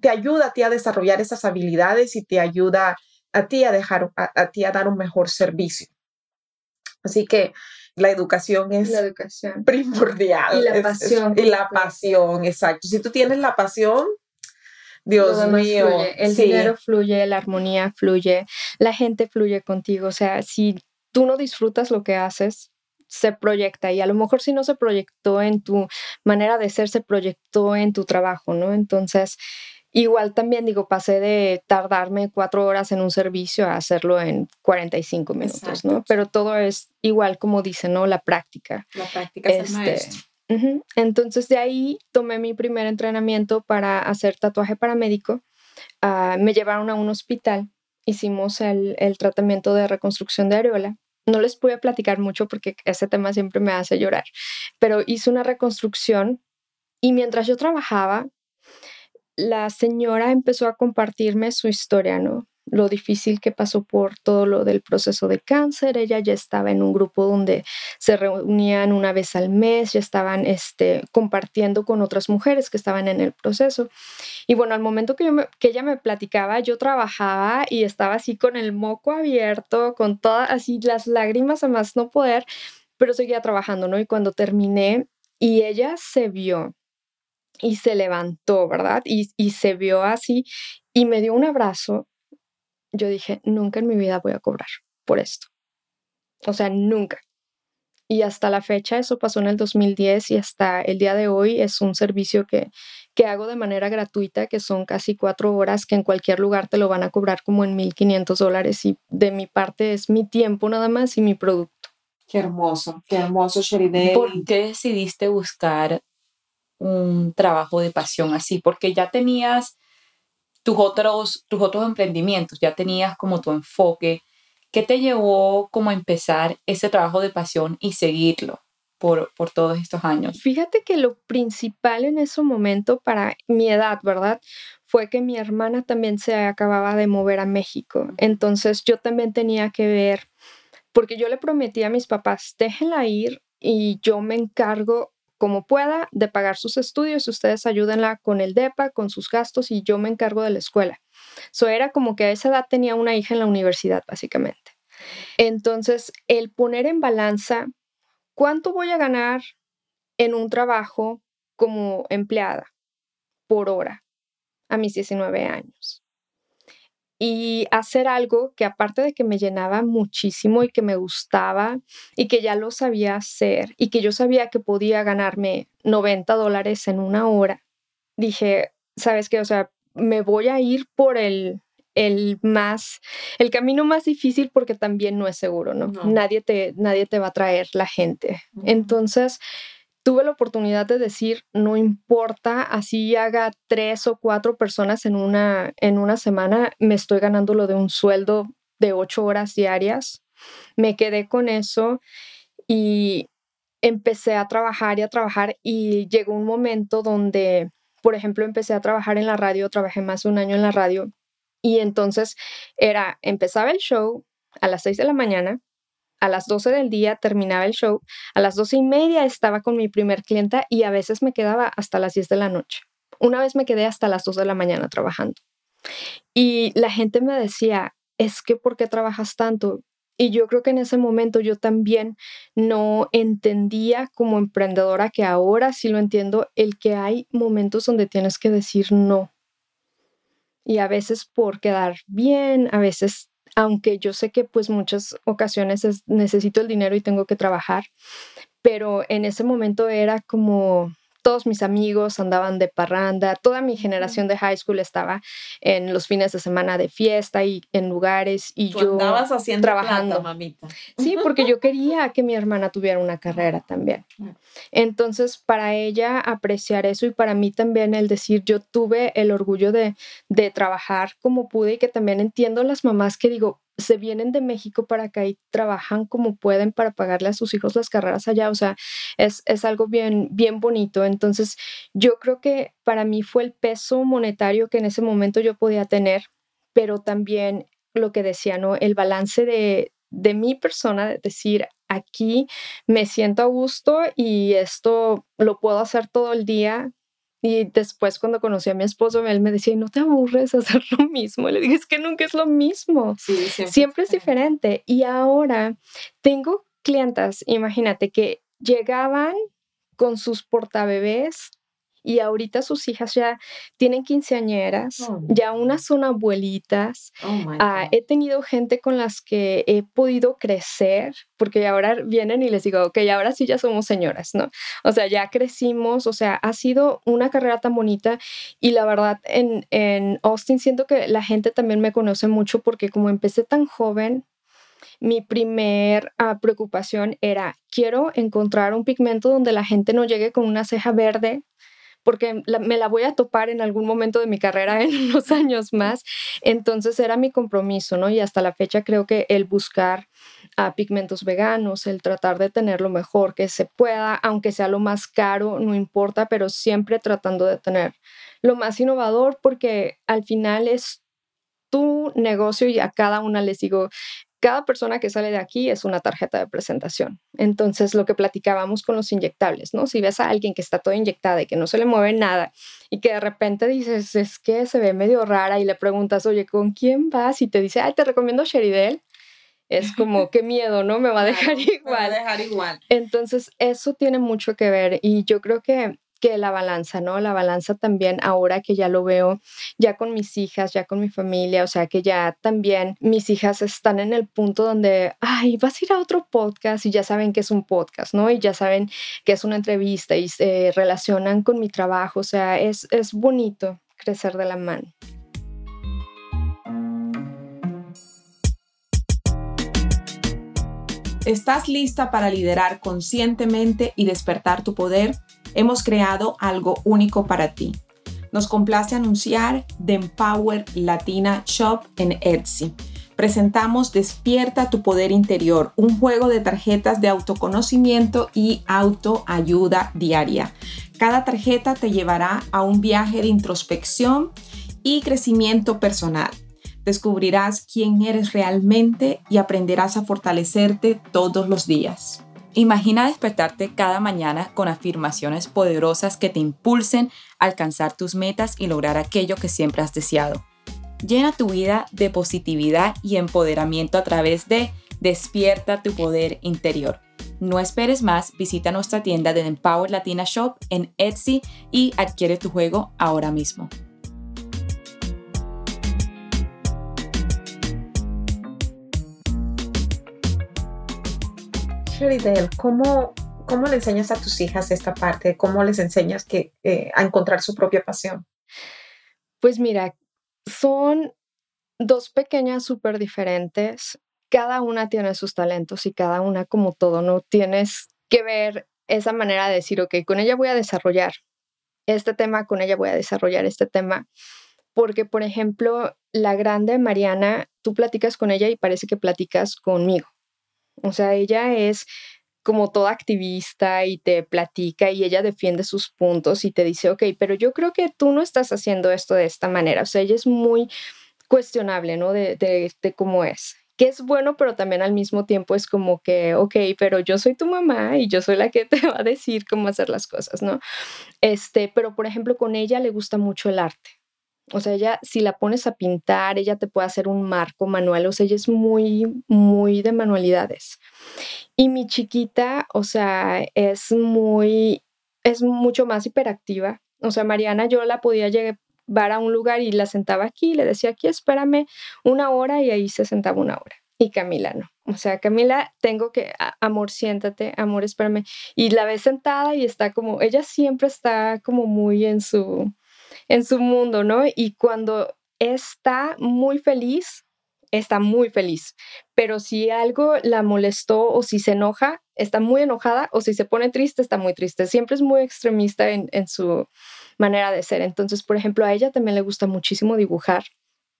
te ayuda a ti a desarrollar esas habilidades y te ayuda a ti a dejar, a, ti a dar un mejor servicio. Así que la educación es la educación. primordial. Y la pasión. y la pasión, exacto. Si tú tienes la pasión, Dios mío. El dinero fluye, la armonía fluye, la gente fluye contigo. O sea, si tú no disfrutas lo que haces, se proyecta y a lo mejor si no se proyectó en tu manera de ser, se proyectó en tu trabajo, ¿no? Entonces, igual también digo, pasé de tardarme cuatro horas en un servicio a hacerlo en 45 minutos, ¿no? Pero todo es igual como dice, ¿no? La práctica. La práctica es el este, maestro. Entonces de ahí tomé mi primer entrenamiento para hacer tatuaje paramédico. Uh, me llevaron a un hospital, hicimos el, el tratamiento de reconstrucción de areola no les pude platicar mucho porque ese tema siempre me hace llorar, pero hice una reconstrucción y mientras yo trabajaba, la señora empezó a compartirme su historia, ¿no? Lo difícil que pasó por todo lo del proceso de cáncer. Ella ya estaba en un grupo donde se reunían una vez al mes, ya estaban este, compartiendo con otras mujeres que estaban en el proceso. Y bueno, al momento que, que ella me platicaba, yo trabajaba y estaba así con el moco abierto, con todas así las lágrimas a más no poder, pero seguía trabajando, ¿no? Y cuando terminé y ella se vio y se levantó, ¿verdad? Y, y se vio así y me dio un abrazo yo dije, nunca en mi vida voy a cobrar por esto. O sea, nunca. Y hasta la fecha, eso pasó en el 2010 y hasta el día de hoy es un servicio que, que hago de manera gratuita, que son casi cuatro horas, que en cualquier lugar te lo van a cobrar como en 1.500 dólares y de mi parte es mi tiempo nada más y mi producto. Qué hermoso, qué hermoso, Sheridel. ¿Por qué decidiste buscar un trabajo de pasión así? Porque ya tenías tus otros, tus otros emprendimientos, ya tenías como tu enfoque. ¿Qué te llevó como a empezar ese trabajo de pasión y seguirlo por, por todos estos años? Fíjate que lo principal en ese momento para mi edad, ¿verdad? Fue que mi hermana también se acababa de mover a México. Entonces yo también tenía que ver, porque yo le prometí a mis papás, déjenla ir y yo me encargo como pueda de pagar sus estudios, ustedes ayúdenla con el DEPA, con sus gastos y yo me encargo de la escuela. Eso era como que a esa edad tenía una hija en la universidad, básicamente. Entonces, el poner en balanza cuánto voy a ganar en un trabajo como empleada por hora a mis 19 años y hacer algo que aparte de que me llenaba muchísimo y que me gustaba y que ya lo sabía hacer y que yo sabía que podía ganarme 90 dólares en una hora, dije, ¿sabes qué? O sea, me voy a ir por el, el más, el camino más difícil porque también no es seguro, ¿no? Nadie, te, nadie te va a traer la gente. Entonces, tuve la oportunidad de decir, no importa, así haga tres o cuatro personas en una, en una semana, me estoy ganando lo de un sueldo de ocho horas diarias. Me quedé con eso y empecé a trabajar y a trabajar y llegó un momento donde, por ejemplo, empecé a trabajar en la radio, trabajé más de un año en la radio y entonces era, empezaba el show a las seis de la mañana, a las 12 del día terminaba el show, a las 12 y media estaba con mi primer clienta y a veces me quedaba hasta las 10 de la noche. Una vez me quedé hasta las 2 de la mañana trabajando. Y la gente me decía, es que ¿por qué trabajas tanto? Y yo creo que en ese momento yo también no entendía como emprendedora, que ahora sí lo entiendo, el que hay momentos donde tienes que decir no. Y a veces por quedar bien, a veces aunque yo sé que pues muchas ocasiones necesito el dinero y tengo que trabajar, pero en ese momento era como todos mis amigos andaban de parranda, toda mi generación de high school estaba en los fines de semana de fiesta y en lugares y yo andabas haciendo trabajando, mamita. Sí, porque yo quería que mi hermana tuviera una carrera también. Entonces, para ella apreciar eso y para mí también el decir, yo tuve el orgullo de, de trabajar como pude y que también entiendo las mamás que digo, se vienen de México para acá y trabajan como pueden para pagarle a sus hijos las carreras allá. O sea, es, es, algo bien, bien bonito. Entonces, yo creo que para mí fue el peso monetario que en ese momento yo podía tener, pero también lo que decía, ¿no? El balance de, de mi persona, de decir, aquí me siento a gusto y esto lo puedo hacer todo el día y después cuando conocí a mi esposo, él me decía, no te aburres hacer lo mismo. Le dije, es que nunca es lo mismo. siempre, es diferente. Y ahora tengo clientas, imagínate, que llegaban con sus portabebés y ahorita sus hijas ya tienen quinceañeras, oh, ya unas son abuelitas. Oh, ah, he tenido gente con las que he podido crecer, porque ahora vienen y les digo, ok, ahora sí ya somos señoras, ¿no? O sea, ya crecimos, o sea, ha sido una carrera tan bonita y la verdad en, en Austin siento que la gente también me conoce mucho porque como empecé tan joven, mi primer ah, preocupación era, quiero encontrar un pigmento donde la gente no llegue con una ceja verde porque me la voy a topar en algún momento de mi carrera en unos años más. Entonces era mi compromiso, ¿no? Y hasta la fecha creo que el buscar a pigmentos veganos, el tratar de tener lo mejor que se pueda, aunque sea lo más caro, no importa, pero siempre tratando de tener lo más innovador porque al final es tu negocio y a cada una les digo, cada persona que sale de aquí es una tarjeta de presentación. Entonces, lo que platicábamos con los inyectables, ¿no? Si ves a alguien que está toda inyectada y que no se le mueve nada y que de repente dices, es que se ve medio rara y le preguntas, oye, ¿con quién vas? Y te dice, ay, te recomiendo Sheridel. Es como, qué miedo, ¿no? Me va a dejar igual. Me va a dejar igual. Entonces, eso tiene mucho que ver y yo creo que que la balanza, ¿no? La balanza también ahora que ya lo veo, ya con mis hijas, ya con mi familia, o sea que ya también mis hijas están en el punto donde, ay, vas a ir a otro podcast y ya saben que es un podcast, ¿no? Y ya saben que es una entrevista y se relacionan con mi trabajo, o sea, es, es bonito crecer de la mano. ¿Estás lista para liderar conscientemente y despertar tu poder? Hemos creado algo único para ti. Nos complace anunciar The Empower Latina Shop en Etsy. Presentamos Despierta tu poder interior, un juego de tarjetas de autoconocimiento y autoayuda diaria. Cada tarjeta te llevará a un viaje de introspección y crecimiento personal. Descubrirás quién eres realmente y aprenderás a fortalecerte todos los días. Imagina despertarte cada mañana con afirmaciones poderosas que te impulsen a alcanzar tus metas y lograr aquello que siempre has deseado. Llena tu vida de positividad y empoderamiento a través de Despierta tu poder interior. No esperes más, visita nuestra tienda de Empower Latina Shop en Etsy y adquiere tu juego ahora mismo. ¿Cómo, ¿cómo le enseñas a tus hijas esta parte? ¿Cómo les enseñas que, eh, a encontrar su propia pasión? Pues mira, son dos pequeñas súper diferentes. Cada una tiene sus talentos y cada una, como todo, no tienes que ver esa manera de decir, ok, con ella voy a desarrollar este tema, con ella voy a desarrollar este tema. Porque, por ejemplo, la grande Mariana, tú platicas con ella y parece que platicas conmigo. O sea, ella es como toda activista y te platica y ella defiende sus puntos y te dice, ok, pero yo creo que tú no estás haciendo esto de esta manera. O sea, ella es muy cuestionable, ¿no? De, de, de cómo es que es bueno, pero también al mismo tiempo es como que, ok, pero yo soy tu mamá y yo soy la que te va a decir cómo hacer las cosas, ¿no? Este, pero por ejemplo, con ella le gusta mucho el arte. O sea, ella, si la pones a pintar, ella te puede hacer un marco manual. O sea, ella es muy, muy de manualidades. Y mi chiquita, o sea, es muy, es mucho más hiperactiva. O sea, Mariana, yo la podía llevar a un lugar y la sentaba aquí, le decía aquí, espérame una hora y ahí se sentaba una hora. y Camila no. O sea, Camila, tengo que, amor, siéntate, amor, espérame. Y la ves sentada y está como, ella siempre está como muy en su, en su mundo, ¿no? Y cuando está muy feliz, está muy feliz. Pero si algo la molestó o si se enoja, está muy enojada o si se pone triste, está muy triste. Siempre es muy extremista en, en su manera de ser. Entonces, por ejemplo, a ella también le gusta muchísimo dibujar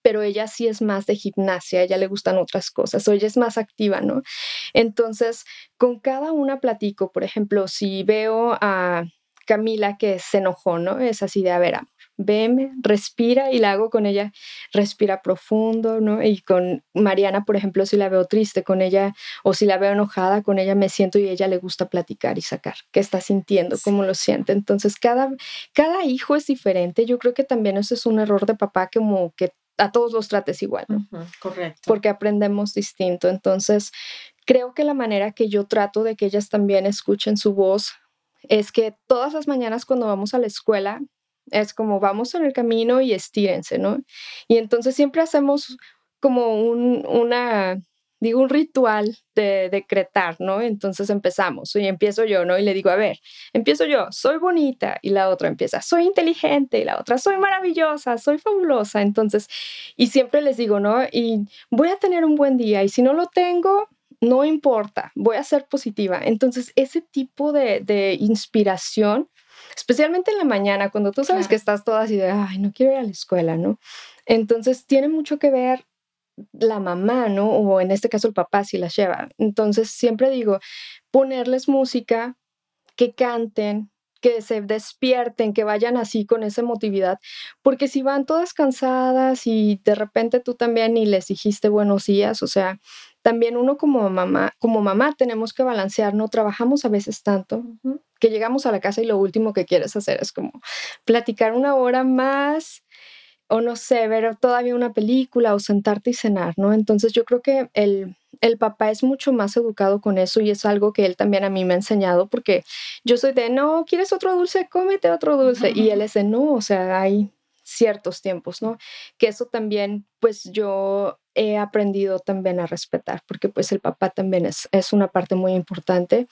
pero ella sí es más de gimnasia, a ella le gustan otras cosas, o ella es más activa, ¿no? Entonces, con cada una platico, por ejemplo, si veo a Camila que se enojó, ¿no? Es así de, a ver, veme, respira y la hago con ella, respira profundo, ¿no? Y con Mariana, por ejemplo, si la veo triste con ella o si la veo enojada con ella, me siento y a ella le gusta platicar y sacar qué está sintiendo, cómo lo siente. Entonces, cada, cada hijo es diferente. Yo creo que también eso es un error de papá, como que a todos los trates igual. correcto. Porque aprendemos distinto. Entonces, creo que la manera que yo trato de que ellas también escuchen su voz es que todas las mañanas cuando vamos a la escuela, es como vamos en el camino y estírense, ¿no? Y entonces siempre hacemos como un, una digo, un ritual de decretar, ¿no? Entonces empezamos y empiezo yo, ¿no? Y le digo, a ver, empiezo yo, soy bonita y la otra empieza, soy inteligente y la otra, soy maravillosa, soy fabulosa. Entonces, y siempre les digo, ¿no? Y voy a tener un buen día y si no lo tengo, no importa, voy a ser positiva. Entonces, ese tipo de, de inspiración, especialmente en la mañana, cuando tú sabes que estás toda así de, ay, no quiero ir a la escuela, ¿no? Entonces, tiene mucho que ver la mamá, ¿no? O en este caso el papá si las lleva. Entonces siempre digo, ponerles música, que canten, que se despierten, que vayan así con esa emotividad, porque si van todas cansadas y de repente tú también ni les dijiste buenos días, o sea, también uno como mamá, como mamá tenemos que balancear, no trabajamos a veces tanto que llegamos a la casa y lo último que quieres hacer es como platicar una hora más o no sé, ver todavía una película o sentarte y cenar, ¿no? Entonces yo creo que el, el papá es mucho más educado con eso y es algo que él también a mí me ha enseñado porque yo soy de, no, ¿quieres otro dulce? Cómete otro dulce. Y él es de, no, o sea, hay ciertos tiempos, ¿no? Que eso también, pues yo he aprendido también a respetar, porque pues el papá también es, es una parte muy importante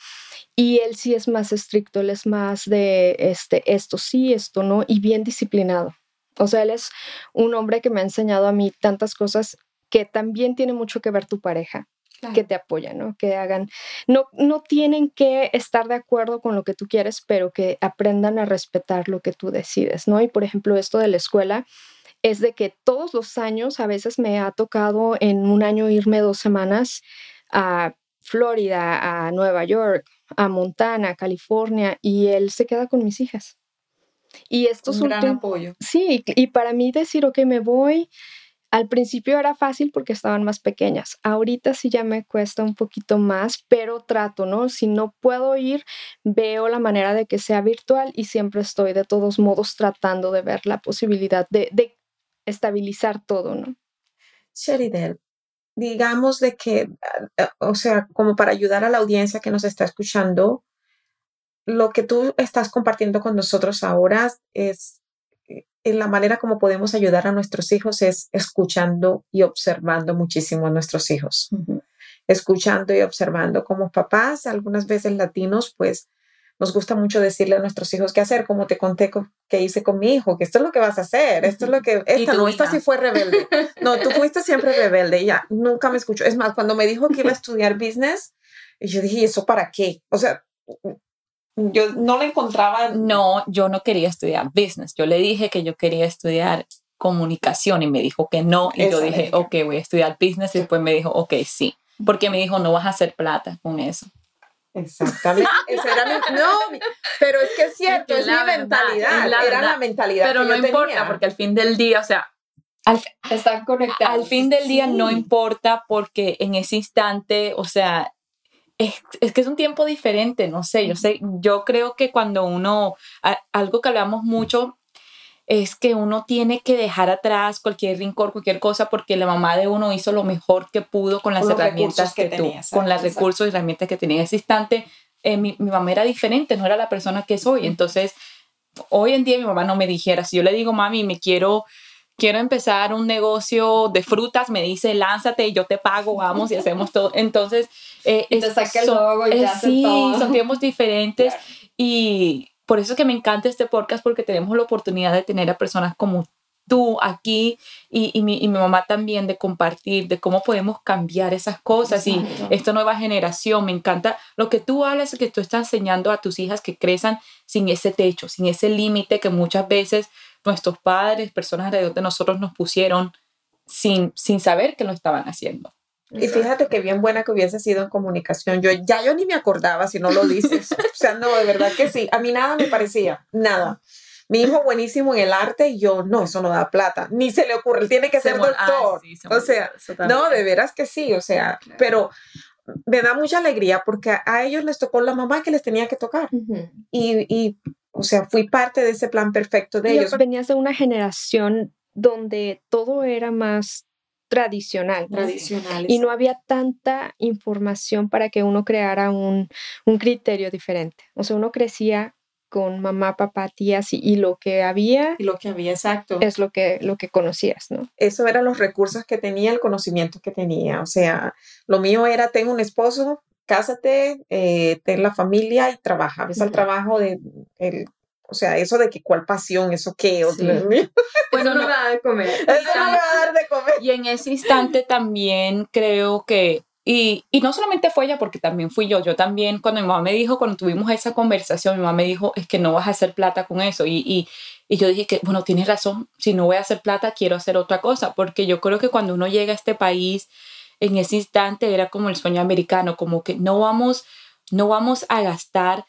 y él sí es más estricto, él es más de este, esto sí, esto no, y bien disciplinado. O sea, él es un hombre que me ha enseñado a mí tantas cosas que también tiene mucho que ver tu pareja, que te apoya, ¿no? Que hagan, no, no tienen que estar de acuerdo con lo que tú quieres, pero que aprendan a respetar lo que tú decides, ¿no? Y por ejemplo, esto de la escuela es de que todos los años, a veces me ha tocado en un año irme dos semanas a Florida, a Nueva York, a Montana, California, y él se queda con mis hijas. Y esto es un gran apoyo. Sí, y para mí decir, ok, me voy, al principio era fácil porque estaban más pequeñas. Ahorita sí ya me cuesta un poquito más, pero trato, ¿no? Si no puedo ir, veo la manera de que sea virtual y siempre estoy de todos modos tratando de ver la posibilidad de, estabilizar todo, ¿no? Sheridel, digamos de que, ah, o sea, como para ayudar a la audiencia que nos está escuchando, lo que tú estás compartiendo con nosotros ahora es eh, en la manera como podemos ayudar a nuestros hijos es escuchando y observando muchísimo a nuestros hijos. Escuchando y observando como papás, algunas veces latinos, pues nos gusta mucho decirle a nuestros hijos qué hacer, como te conté que hice con mi hijo, que esto es lo que vas a hacer, esto es lo que, esta no, esta sí fue rebelde. No, tú fuiste siempre rebelde, ella nunca me escuchó. Es más, cuando me dijo que iba a estudiar business, yo dije, ¿y eso para qué? O sea, yo no le encontraba. No, yo no quería estudiar business. Yo le dije que yo quería estudiar comunicación y me dijo que no. Y yo dije, ok, voy a estudiar business. Y después me dijo, ok, sí. Porque me dijo, no vas a hacer plata con eso. Exactamente. no, pero es que es cierto, es, mi mentalidad. era la mentalidad. Pero no importa, porque al fin del día, o sea, al, están conectados. Al fin del día no importa porque en ese instante, o sea, es, que es un tiempo diferente, no sé, yo sé, yo creo que cuando uno, algo que hablamos mucho es que uno tiene que dejar atrás cualquier rincón, cualquier cosa, porque la mamá de uno hizo lo mejor que pudo con las herramientas que, tuvo, con los recursos y herramientas que tenía en ese instante. Eh, mi, mi, mamá era diferente, no era la persona que soy. Entonces, hoy en día mi mamá no me dijera, si yo le digo, mami, me quiero quiero empezar un negocio de frutas, me dice, lánzate y yo te pago, vamos y hacemos todo. Entonces, eh, te saca el logo y te hace sí, todo. son tiempos diferentes y por eso es que me encanta este podcast porque tenemos la oportunidad de tener a personas como tú aquí y, y, mi, y, mi, mamá también de compartir, de cómo podemos cambiar esas cosas Exacto. y esta nueva generación. Me encanta lo que tú hablas, que tú estás enseñando a tus hijas que crezcan sin ese techo, sin ese límite que muchas veces nuestros padres, personas alrededor de nosotros nos pusieron sin, sin saber que lo estaban haciendo. Y fíjate que bien buena que hubiese sido en comunicación. Yo ya yo ni me acordaba si no lo dices. o sea, no, de verdad que sí. A mí nada me parecía, nada. Mi hijo buenísimo en el arte y yo, no, eso no da plata. Ni se le ocurre, él tiene que ser doctor. Ah, sí, o sea, no, de veras que sí, o sea, claro. pero me da mucha alegría porque a ellos les tocó la mamá que les tenía que tocar. Uh -huh. y, y, o sea, fui parte de ese plan perfecto de y ellos. Venías de una generación donde todo era más tradicional. Tradicional. Y no había tanta información para que uno creara un, un criterio diferente. O sea, uno crecía con mamá, papá, tías y, y, lo que había. Y lo que había, exacto. Es lo que, lo que conocías, ¿no? Eso eran los recursos que tenía, el conocimiento que tenía. O sea, lo mío era, tengo un esposo, cásate, eh, ten la familia y trabaja. Ves uh -huh. al trabajo de, el, o sea, eso de que cuál pasión, eso qué, sí. Dios mío. Bueno, no, me va a dar de comer. Eso no me va a dar de comer. Y en ese instante también creo que y, y, no solamente fue ella, porque también fui yo. Yo también, cuando mi mamá me dijo, cuando tuvimos esa conversación, mi mamá me dijo, es que no vas a hacer plata con eso. Y, y, y, yo dije que, bueno, tienes razón, si no voy a hacer plata, quiero hacer otra cosa. Porque yo creo que cuando uno llega a este país, en ese instante era como el sueño americano, como que no vamos, no vamos a gastar,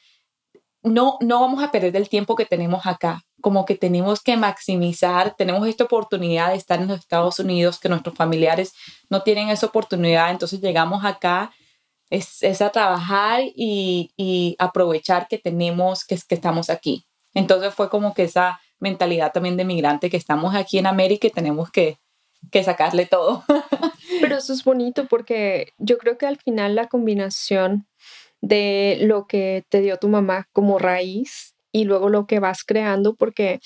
no, no vamos a perder el tiempo que tenemos acá como que tenemos que maximizar, tenemos esta oportunidad de estar en los Estados Unidos, que nuestros familiares no tienen esa oportunidad, entonces llegamos acá, es, es a trabajar y, y, aprovechar que tenemos, que, que estamos aquí. Entonces fue como que esa mentalidad también de migrante, que estamos aquí en América y tenemos que, que sacarle todo. Pero eso es bonito porque yo creo que al final la combinación de lo que te dio tu mamá como raíz y luego lo que vas creando, porque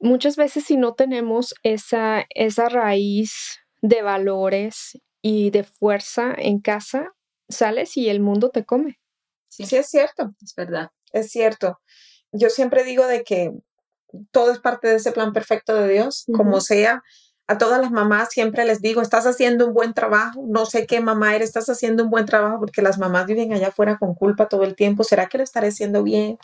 muchas veces si no tenemos esa, esa raíz de valores y de fuerza en casa, sales y el mundo te come. Sí, sí es cierto. Es verdad. Es cierto. Yo siempre digo de que todo es parte de ese plan perfecto de Dios, uh -huh. como sea. A todas las mamás siempre les digo, estás haciendo un buen trabajo, no sé qué mamá eres, estás haciendo un buen trabajo porque las mamás viven allá afuera con culpa todo el tiempo. ¿Será que lo estaré haciendo bien?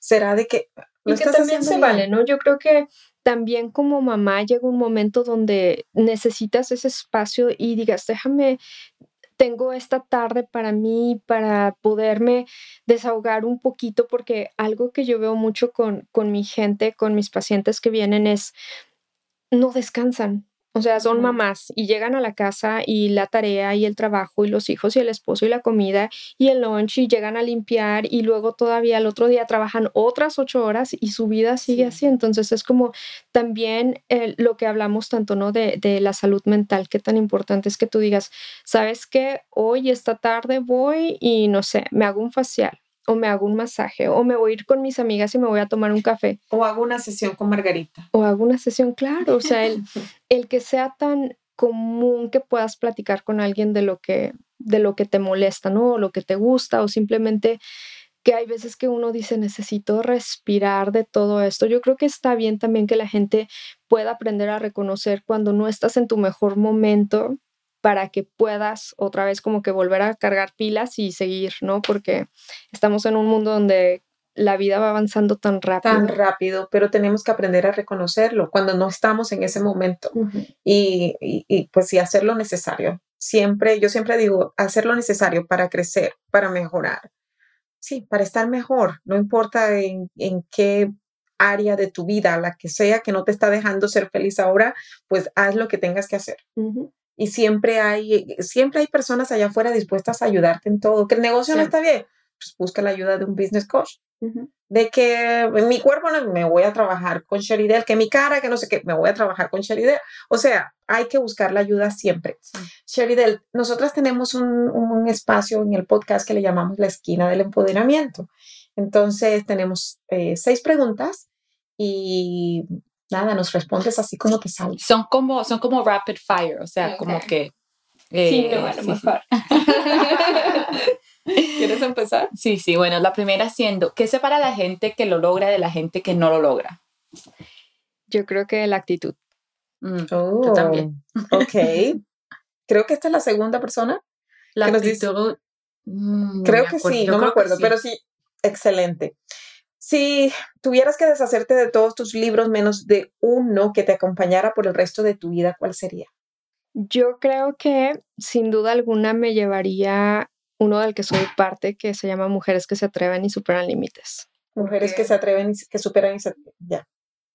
¿Será de que lo y que también se bien? vale, ¿no? Yo creo que también como mamá llega un momento donde necesitas ese espacio y digas, déjame, tengo esta tarde para mí, para poderme desahogar un poquito, porque algo que yo veo mucho con, con mi gente, con mis pacientes que vienen es, no descansan, o sea, son mamás y llegan a la casa y la tarea y el trabajo y los hijos y el esposo y la comida y el lunch y llegan a limpiar y luego todavía el otro día trabajan otras ocho horas y su vida sigue así. Entonces es como también eh, lo que hablamos tanto, ¿no? De, de, la salud mental, qué tan importante es que tú digas, ¿sabes qué? Hoy, esta tarde voy y no sé, me hago un facial o me hago un masaje, o me voy a ir con mis amigas y me voy a tomar un café. O hago una sesión con Margarita. O hago una sesión, claro. O sea, el, el que sea tan común que puedas platicar con alguien de lo que, de lo que te molesta, ¿no? O lo que te gusta, o simplemente que hay veces que uno dice, necesito respirar de todo esto. Yo creo que está bien también que la gente pueda aprender a reconocer cuando no estás en tu mejor momento para que puedas otra vez como que volver a cargar pilas y seguir, ¿no? Porque estamos en un mundo donde la vida va avanzando tan rápido. Tan rápido, pero tenemos que aprender a reconocerlo cuando no estamos en ese momento uh -huh. y, y, y, pues sí hacer lo necesario. Siempre, yo siempre digo, hacer lo necesario para crecer, para mejorar. Sí, para estar mejor, no importa en, en qué área de tu vida, la que sea que no te está dejando ser feliz ahora, pues haz lo que tengas que hacer. Uh -huh y siempre hay, siempre hay personas allá afuera dispuestas a ayudarte en todo. Que el negocio sí. no está bien, pues busca la ayuda de un business coach. Uh -huh. De que mi cuerpo no, me voy a trabajar con Sheridel, que mi cara, que no sé qué, me voy a trabajar con Sheridel. O sea, hay que buscar la ayuda siempre. Sí. Sheridel, nosotras tenemos un, un espacio en el podcast que le llamamos la esquina del empoderamiento. Entonces tenemos eh, seis preguntas y nada, nos respondes así como te sale. Son como, son como rapid fire, o sea, como que... sí, no, a lo mejor. ¿Quieres empezar? Sí, sí, bueno, la primera siendo, ¿qué separa a la gente que lo logra de la gente que no lo logra? Yo creo que la actitud. Mm, yo también. Ok. Creo que esta es la segunda persona. La que nos actitud... mm, Creo que acuerdo, sí, no me acuerdo, sí. pero sí, excelente. Si tuvieras que deshacerte de todos tus libros menos de uno que te acompañara por el resto de tu vida, ¿cuál sería? Yo creo que sin duda alguna me llevaría uno del que soy parte que se llama Mujeres que se atreven y superan límites. Mujeres que se atreven y que superan y se... Ya,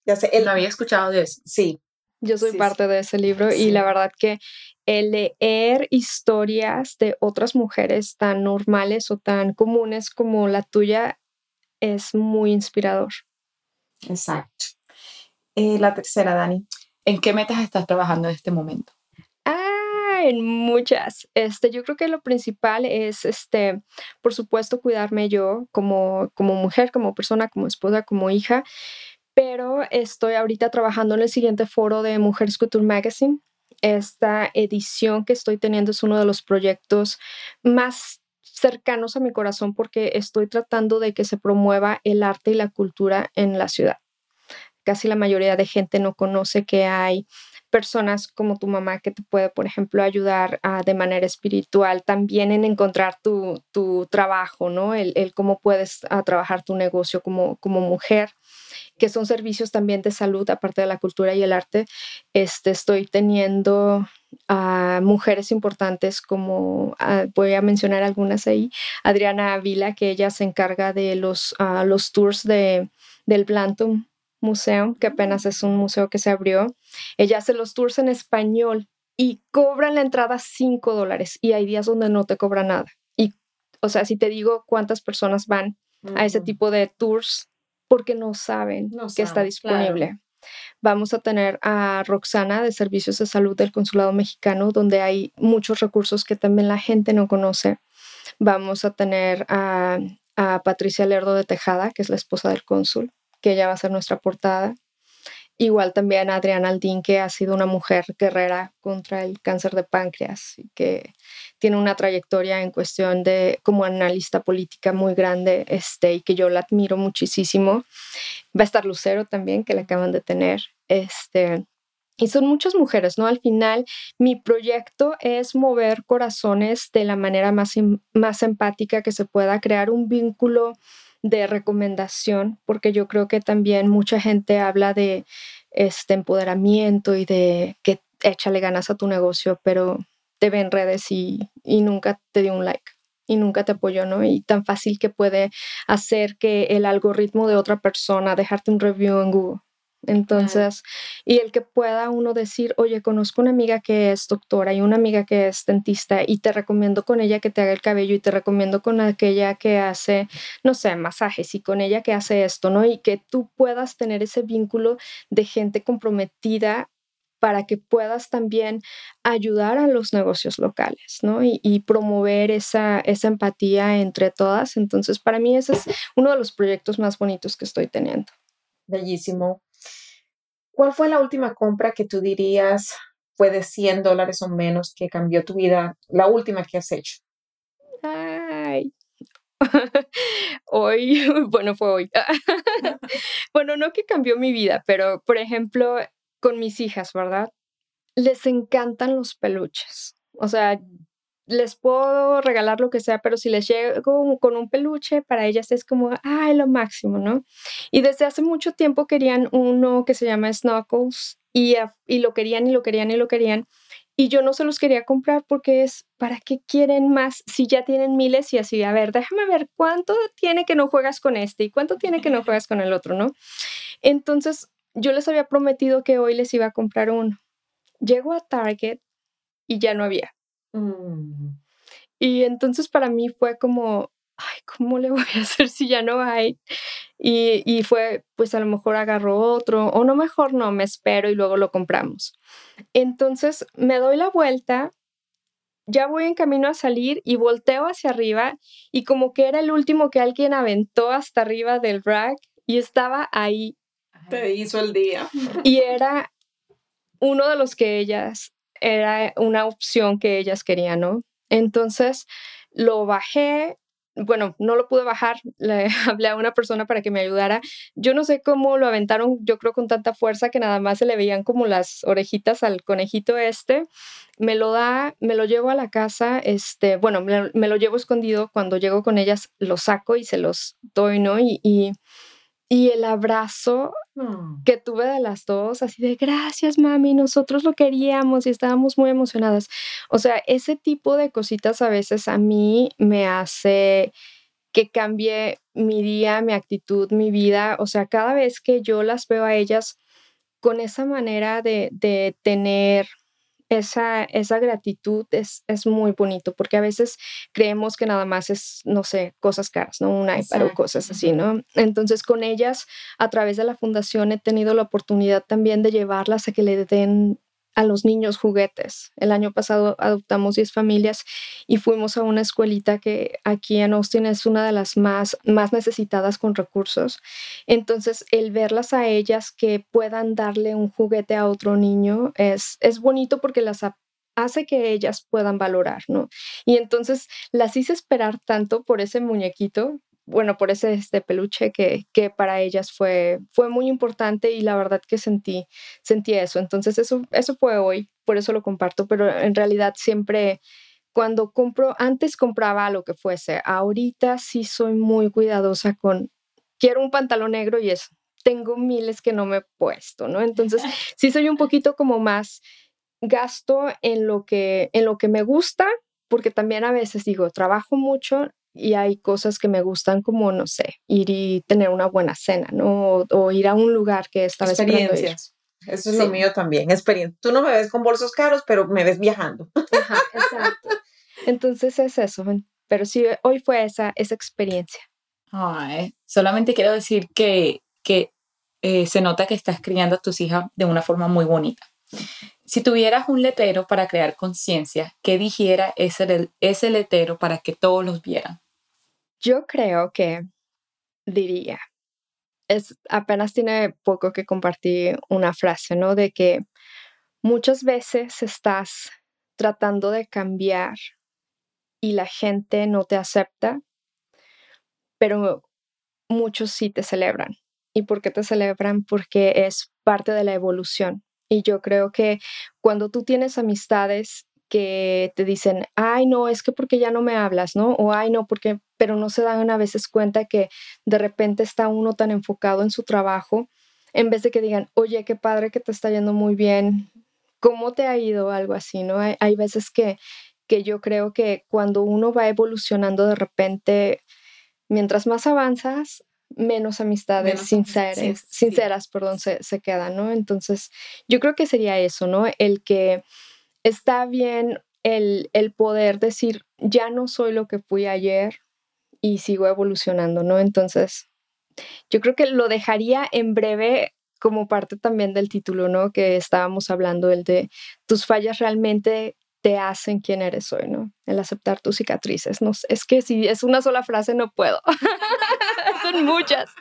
ya sé. El, No había escuchado de eso. sí, Yo soy Sí, parte de ese libro Sí. y la verdad que el leer historias de otras mujeres tan normales o tan comunes como la tuya es muy inspirador. exacto. Eh, la tercera, Dani. ¿En qué metas estás trabajando en este momento? Ah, en muchas. Este, yo creo que lo principal es, este, por supuesto, cuidarme yo como, como mujer, como persona, como esposa, como hija. Pero estoy ahorita trabajando en el siguiente foro de Mujeres Couture Magazine. Esta edición que estoy teniendo es uno de los proyectos más cercanos a mi corazón porque estoy tratando de que se promueva el arte y la cultura en la ciudad. Casi la mayoría de gente no conoce que hay personas como tu mamá que te puede, por ejemplo, ayudar ah, de manera espiritual, también en encontrar tu, tu trabajo, ¿no? El, el cómo puedes ah, trabajar tu negocio como, como mujer, que son servicios también de salud, aparte de la cultura y el arte. Este, estoy teniendo a mujeres importantes como, ah, voy a mencionar algunas ahí, Adriana Avila, que ella se encarga de los, ah, los tours de, del Blantum Museum, que apenas es un museo que se abrió. Ella hace los tours en español y cobran la entrada 5 dólares y hay días donde no te cobra nada. Y, o sea, si te digo cuántas personas van a ese tipo de tours, porque no saben No que está claro. disponible. Vamos a tener a Roxana de Servicios de Salud del Consulado Mexicano, donde hay muchos recursos que también la gente no conoce. Vamos a tener a, a Patricia Lerdo de Tejada, que es la esposa del cónsul, que ella va a ser nuestra portada. Igual también Adriana Aldín, que ha sido una mujer guerrera contra el cáncer de páncreas y que tiene una trayectoria en cuestión de como analista política muy grande este, y que yo la admiro muchísimo. Va a estar Lucero también, que la acaban de tener. Este, y son muchas mujeres, ¿no? Al final, mi proyecto es mover corazones de la manera más, em- más empática que se pueda, crear un vínculo de recomendación, porque yo creo que también mucha gente habla de este empoderamiento y de que échale ganas a tu negocio, pero te ve en redes y, y nunca te dio un like y nunca te apoyó, ¿no? Y tan fácil que puede hacer que el algoritmo de otra persona, dejarte un review en Google. Entonces, y el que pueda uno decir, oye, conozco una amiga que es doctora y una amiga que es dentista y te recomiendo con ella que te haga el cabello y te recomiendo con aquella que hace, no sé, masajes y con ella que hace esto, ¿no? Y que tú puedas tener ese vínculo de gente comprometida para que puedas también ayudar a los negocios locales, ¿no? Y, y promover esa, esa empatía entre todas. Entonces, para mí ese es uno de los proyectos más bonitos que estoy teniendo. Bellísimo. ¿Cuál fue la última compra que tú dirías fue de 100 dólares o menos que cambió tu vida? La última que has hecho. Ay. hoy, bueno, fue hoy. bueno, no que cambió mi vida, pero por ejemplo, con mis hijas, ¿verdad? Les encantan los peluches. O sea, les puedo regalar lo que sea, pero si les llego con un peluche, para ellas es como, ay, lo máximo, ¿no? Y desde hace mucho tiempo querían uno que se llama Snuggles y, y lo querían y lo querían y lo querían. Y yo no se los quería comprar porque es, ¿para qué quieren más si ya tienen miles y así? A ver, déjame ver cuánto tiene que no juegas con este y cuánto tiene que no juegas con el otro, ¿no? Entonces, yo les había prometido que hoy les iba a comprar uno. Llego a Target y ya no había. Mm, Y entonces para mí fue como, ay, ¿cómo le voy a hacer si ya no hay? Y, y fue, pues a lo mejor agarro otro, o no, mejor no, me espero y luego lo compramos. Entonces me doy la vuelta, ya voy en camino a salir y volteo hacia arriba y como que era el último que alguien aventó hasta arriba del rack y estaba ahí Te hizo el día. Y era uno de los que ellas, era una opción que ellas querían, ¿no? Entonces lo bajé, bueno, no lo pude bajar, le hablé a una persona para que me ayudara. Yo no sé cómo lo aventaron, yo creo con tanta fuerza que nada más se le veían como las orejitas al conejito este. Me lo da, me lo llevo a la casa, este, bueno, me, lo llevo escondido, cuando llego con ellas lo saco y se los doy, ¿no? Y, y, y el abrazo mm. que tuve de las dos, así de gracias, mami, nosotros lo queríamos y estábamos muy emocionadas. O sea, ese tipo de cositas a veces a mí me hace que cambie mi día, mi actitud, mi vida. O sea, cada vez que yo las veo a ellas con esa manera de, de tener esa, esa gratitud es, es, muy bonito, porque a veces creemos que nada más es, no sé, cosas caras, ¿no? Un iPad o cosas así, ¿no? Entonces con ellas, a través de la fundación, he tenido la oportunidad también de llevarlas a que le den a los niños juguetes. El año pasado adoptamos 10 familias y fuimos a una escuelita que aquí en Austin es una de las más, más necesitadas con recursos. Entonces, el verlas a ellas que puedan darle un juguete a otro niño es, es bonito porque las hace que ellas puedan valorar, ¿no? Y entonces las hice esperar tanto por ese muñequito bueno, por ese este peluche que, que, para ellas fue, fue muy importante y la verdad que sentí, sentí eso. Entonces eso, eso fue hoy, por eso lo comparto, pero en realidad siempre cuando compro, antes compraba lo que fuese, ahorita sí soy muy cuidadosa con, quiero un pantalón negro y es, tengo miles que no me he puesto, ¿no? Entonces sí soy un poquito como más gasto en lo que, en lo que me gusta, porque también a veces digo, trabajo mucho, y hay cosas que me gustan como, no sé, ir y tener una buena cena, ¿no? O, ir a un lugar que estaba Experiencias. Eso es lo mío también, experiencia. Tú no me ves con bolsos caros, pero me ves viajando. Ajá, exacto. Entonces es eso, pero sí, hoy fue esa, esa experiencia. Ay, solamente quiero decir que, que eh, se nota que estás criando a tus hijas de una forma muy bonita. Si tuvieras un letrero para crear conciencia, ¿qué dijera ese, ese letrero para que todos los vieran? Yo creo que diría, es apenas tiene poco que compartir una frase, ¿no? De que muchas veces estás tratando de cambiar y la gente no te acepta, pero muchos sí te celebran. ¿Y por qué te celebran? Porque es parte de la evolución. Y yo creo que cuando tú tienes amistades que te dicen, ay, no, es que porque ya no me hablas, ¿no? O ay, no, porque, pero no se dan a veces cuenta que de repente está uno tan enfocado en su trabajo, en vez de que digan, oye, qué padre que te está yendo muy bien, ¿cómo te ha ido? Algo así, ¿no? Hay, hay veces que, que yo creo que cuando uno va evolucionando de repente, mientras más avanzas, menos amistades sinceras, sinceras perdón, se, se quedan, ¿no? Entonces, yo creo que sería eso, ¿no? El que está bien el, poder decir, ya no soy lo que fui ayer y sigo evolucionando, ¿no? Entonces, yo creo que lo dejaría en breve como parte también del título, ¿no? Que estábamos hablando, el de tus fallas realmente te hacen quien eres hoy, ¿no? El aceptar tus cicatrices. No, es que si es una sola frase no puedo. Son muchas.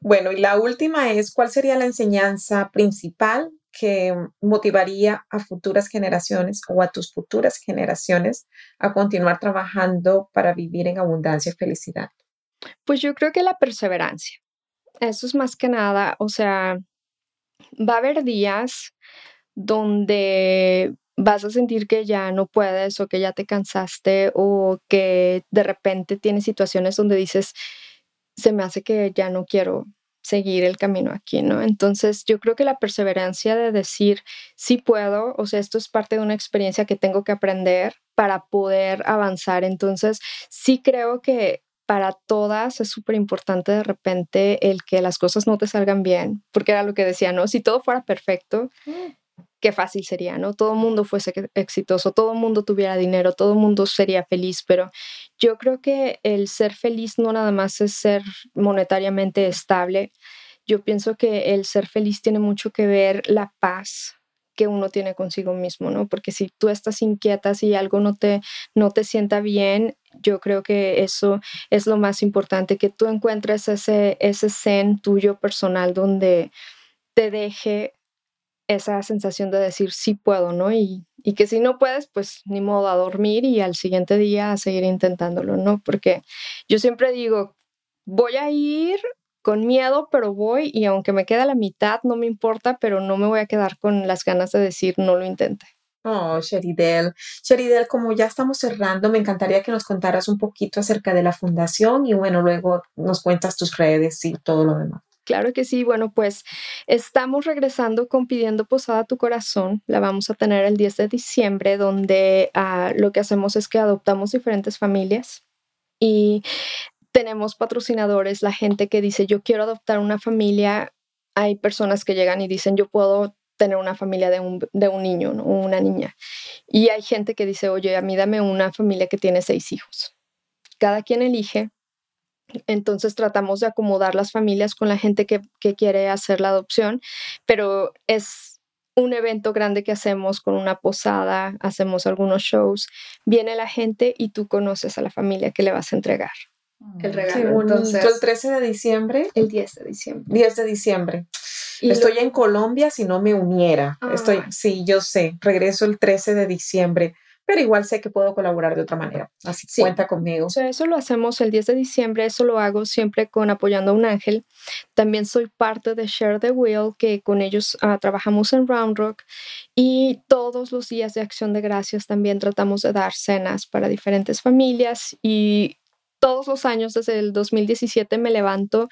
Bueno, y la última es, ¿cuál sería la enseñanza principal que motivaría a futuras generaciones o a tus futuras generaciones a continuar trabajando para vivir en abundancia y felicidad? Pues yo creo que la perseverancia. Eso es más que nada, o sea, va a haber días donde vas a sentir que ya no puedes o que ya te cansaste o que de repente tienes situaciones donde dices, se me hace que ya no quiero seguir el camino aquí, ¿no? Entonces yo creo que la perseverancia de decir, sí puedo, o sea, esto es parte de una experiencia que tengo que aprender para poder avanzar. Entonces sí creo que para todas es súper importante de repente el que las cosas no te salgan bien, porque era lo que decía, ¿no? Si todo fuera perfecto, mm. Qué fácil sería, ¿no? Todo el mundo fuese exitoso, todo el mundo tuviera dinero, todo el mundo sería feliz, pero yo creo que el ser feliz no nada más es ser monetariamente estable. Yo pienso que el ser feliz tiene mucho que ver la paz que uno tiene consigo mismo, ¿no? Porque si tú estás inquieta, si algo no te, no te sienta bien, yo creo que eso es lo más importante, que tú encuentres ese, ese zen tuyo personal donde te deje esa sensación de decir sí puedo, ¿no? Y, y, que si no puedes, pues ni modo a dormir y al siguiente día a seguir intentándolo, ¿no? Porque yo siempre digo, voy a ir con miedo, pero voy y aunque me quede a la mitad, no me importa, pero no me voy a quedar con las ganas de decir no lo intente. Oh, Sheridel. Sheridel, como ya estamos cerrando, me encantaría que nos contaras un poquito acerca de la fundación y bueno, luego nos cuentas tus redes y todo lo demás. Claro que sí. Bueno, pues estamos regresando con Pidiendo Posada tu Corazón. La vamos a tener el 10 de diciembre, donde ah, lo que hacemos es que adoptamos diferentes familias y tenemos patrocinadores, la gente que dice, yo quiero adoptar una familia. Hay personas que llegan y dicen, yo puedo tener una familia de un, de un niño o una niña. Y hay gente que dice, oye, a mí dame una familia que tiene seis hijos. Cada quien elige. Entonces tratamos de acomodar las familias con la gente que, que quiere hacer la adopción, pero es un evento grande que hacemos con una posada, hacemos algunos shows, viene la gente y tú conoces a la familia que le vas a entregar el regalo. Entonces, el 13 de diciembre. El 10 de diciembre. 10 de diciembre. Estoy en Colombia si no me uniera. Estoy, ah. sí, yo sé, regreso el 13 de diciembre, pero igual sé que puedo colaborar de otra manera. Así cuenta conmigo. eso lo hacemos el 10 de diciembre, eso lo hago siempre con apoyando a un ángel. También soy parte de Share the Wheel, que con ellos ah, trabajamos en Round Rock y todos los días de acción de gracias también tratamos de dar cenas para diferentes familias y todos los años desde el 2017 me levanto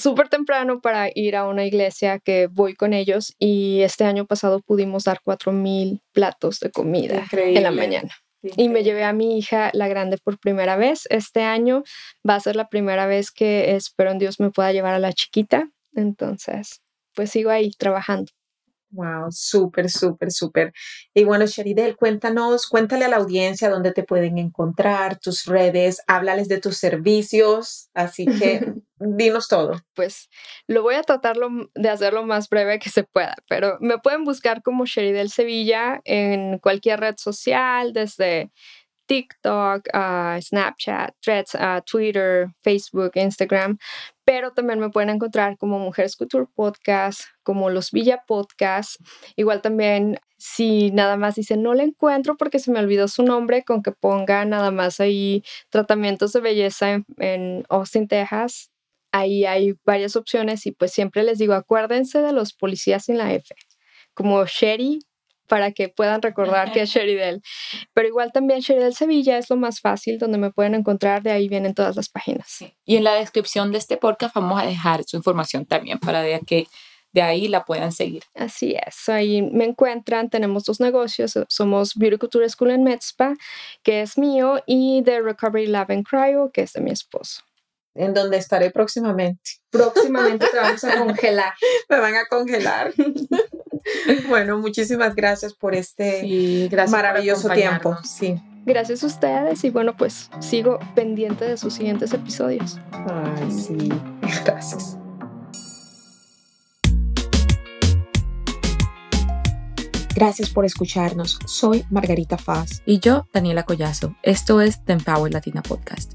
súper temprano para ir a una iglesia que voy con ellos y este año pasado pudimos dar cuatro mil platos de comida en la mañana. Y me llevé a mi hija, la grande, por primera vez. Este año va a ser la primera vez que espero en Dios me pueda llevar a la chiquita. Entonces, pues sigo ahí trabajando. Wow, súper, súper, súper. Y bueno, Sheridel, cuéntanos, cuéntale a la audiencia dónde te pueden encontrar, tus redes, háblales de tus servicios, así que dinos todo. Pues lo voy a tratar de hacer lo más breve que se pueda, pero me pueden buscar como Sheridel Sevilla en cualquier red social, desde TikTok, uh, Snapchat, Threads, uh, Twitter, Facebook, Instagram, pero también me pueden encontrar como Mujeres Culture Podcast, como Los Villa Podcast. Igual también, si nada más dicen no le encuentro porque se me olvidó su nombre, con que ponga nada más ahí tratamientos de belleza en, en Austin, Texas, ahí hay varias opciones y pues siempre les digo, acuérdense de los policías sin la F, como Sherry para que puedan recordar que es Sheridel. Pero igual también Sheridel Sevilla es lo más fácil donde me pueden encontrar, de ahí vienen todas las páginas. Y en la descripción de este podcast vamos a dejar su información también para que de ahí la puedan seguir. Así es, ahí me encuentran, tenemos dos negocios, somos Beauty Couture School en Medspa, que es mío, y The Recovery Lab and Cryo, que es de mi esposo en donde estaré próximamente. Próximamente te vamos a congelar. Me van a congelar. bueno, muchísimas gracias por este maravilloso tiempo. Sí. Gracias a ustedes y bueno, pues sigo pendiente de sus siguientes episodios. Ay, sí. Gracias. Gracias por escucharnos. Soy Margarita Faz. Y yo, Daniela Collazo. Esto es The Empower Latina Podcast.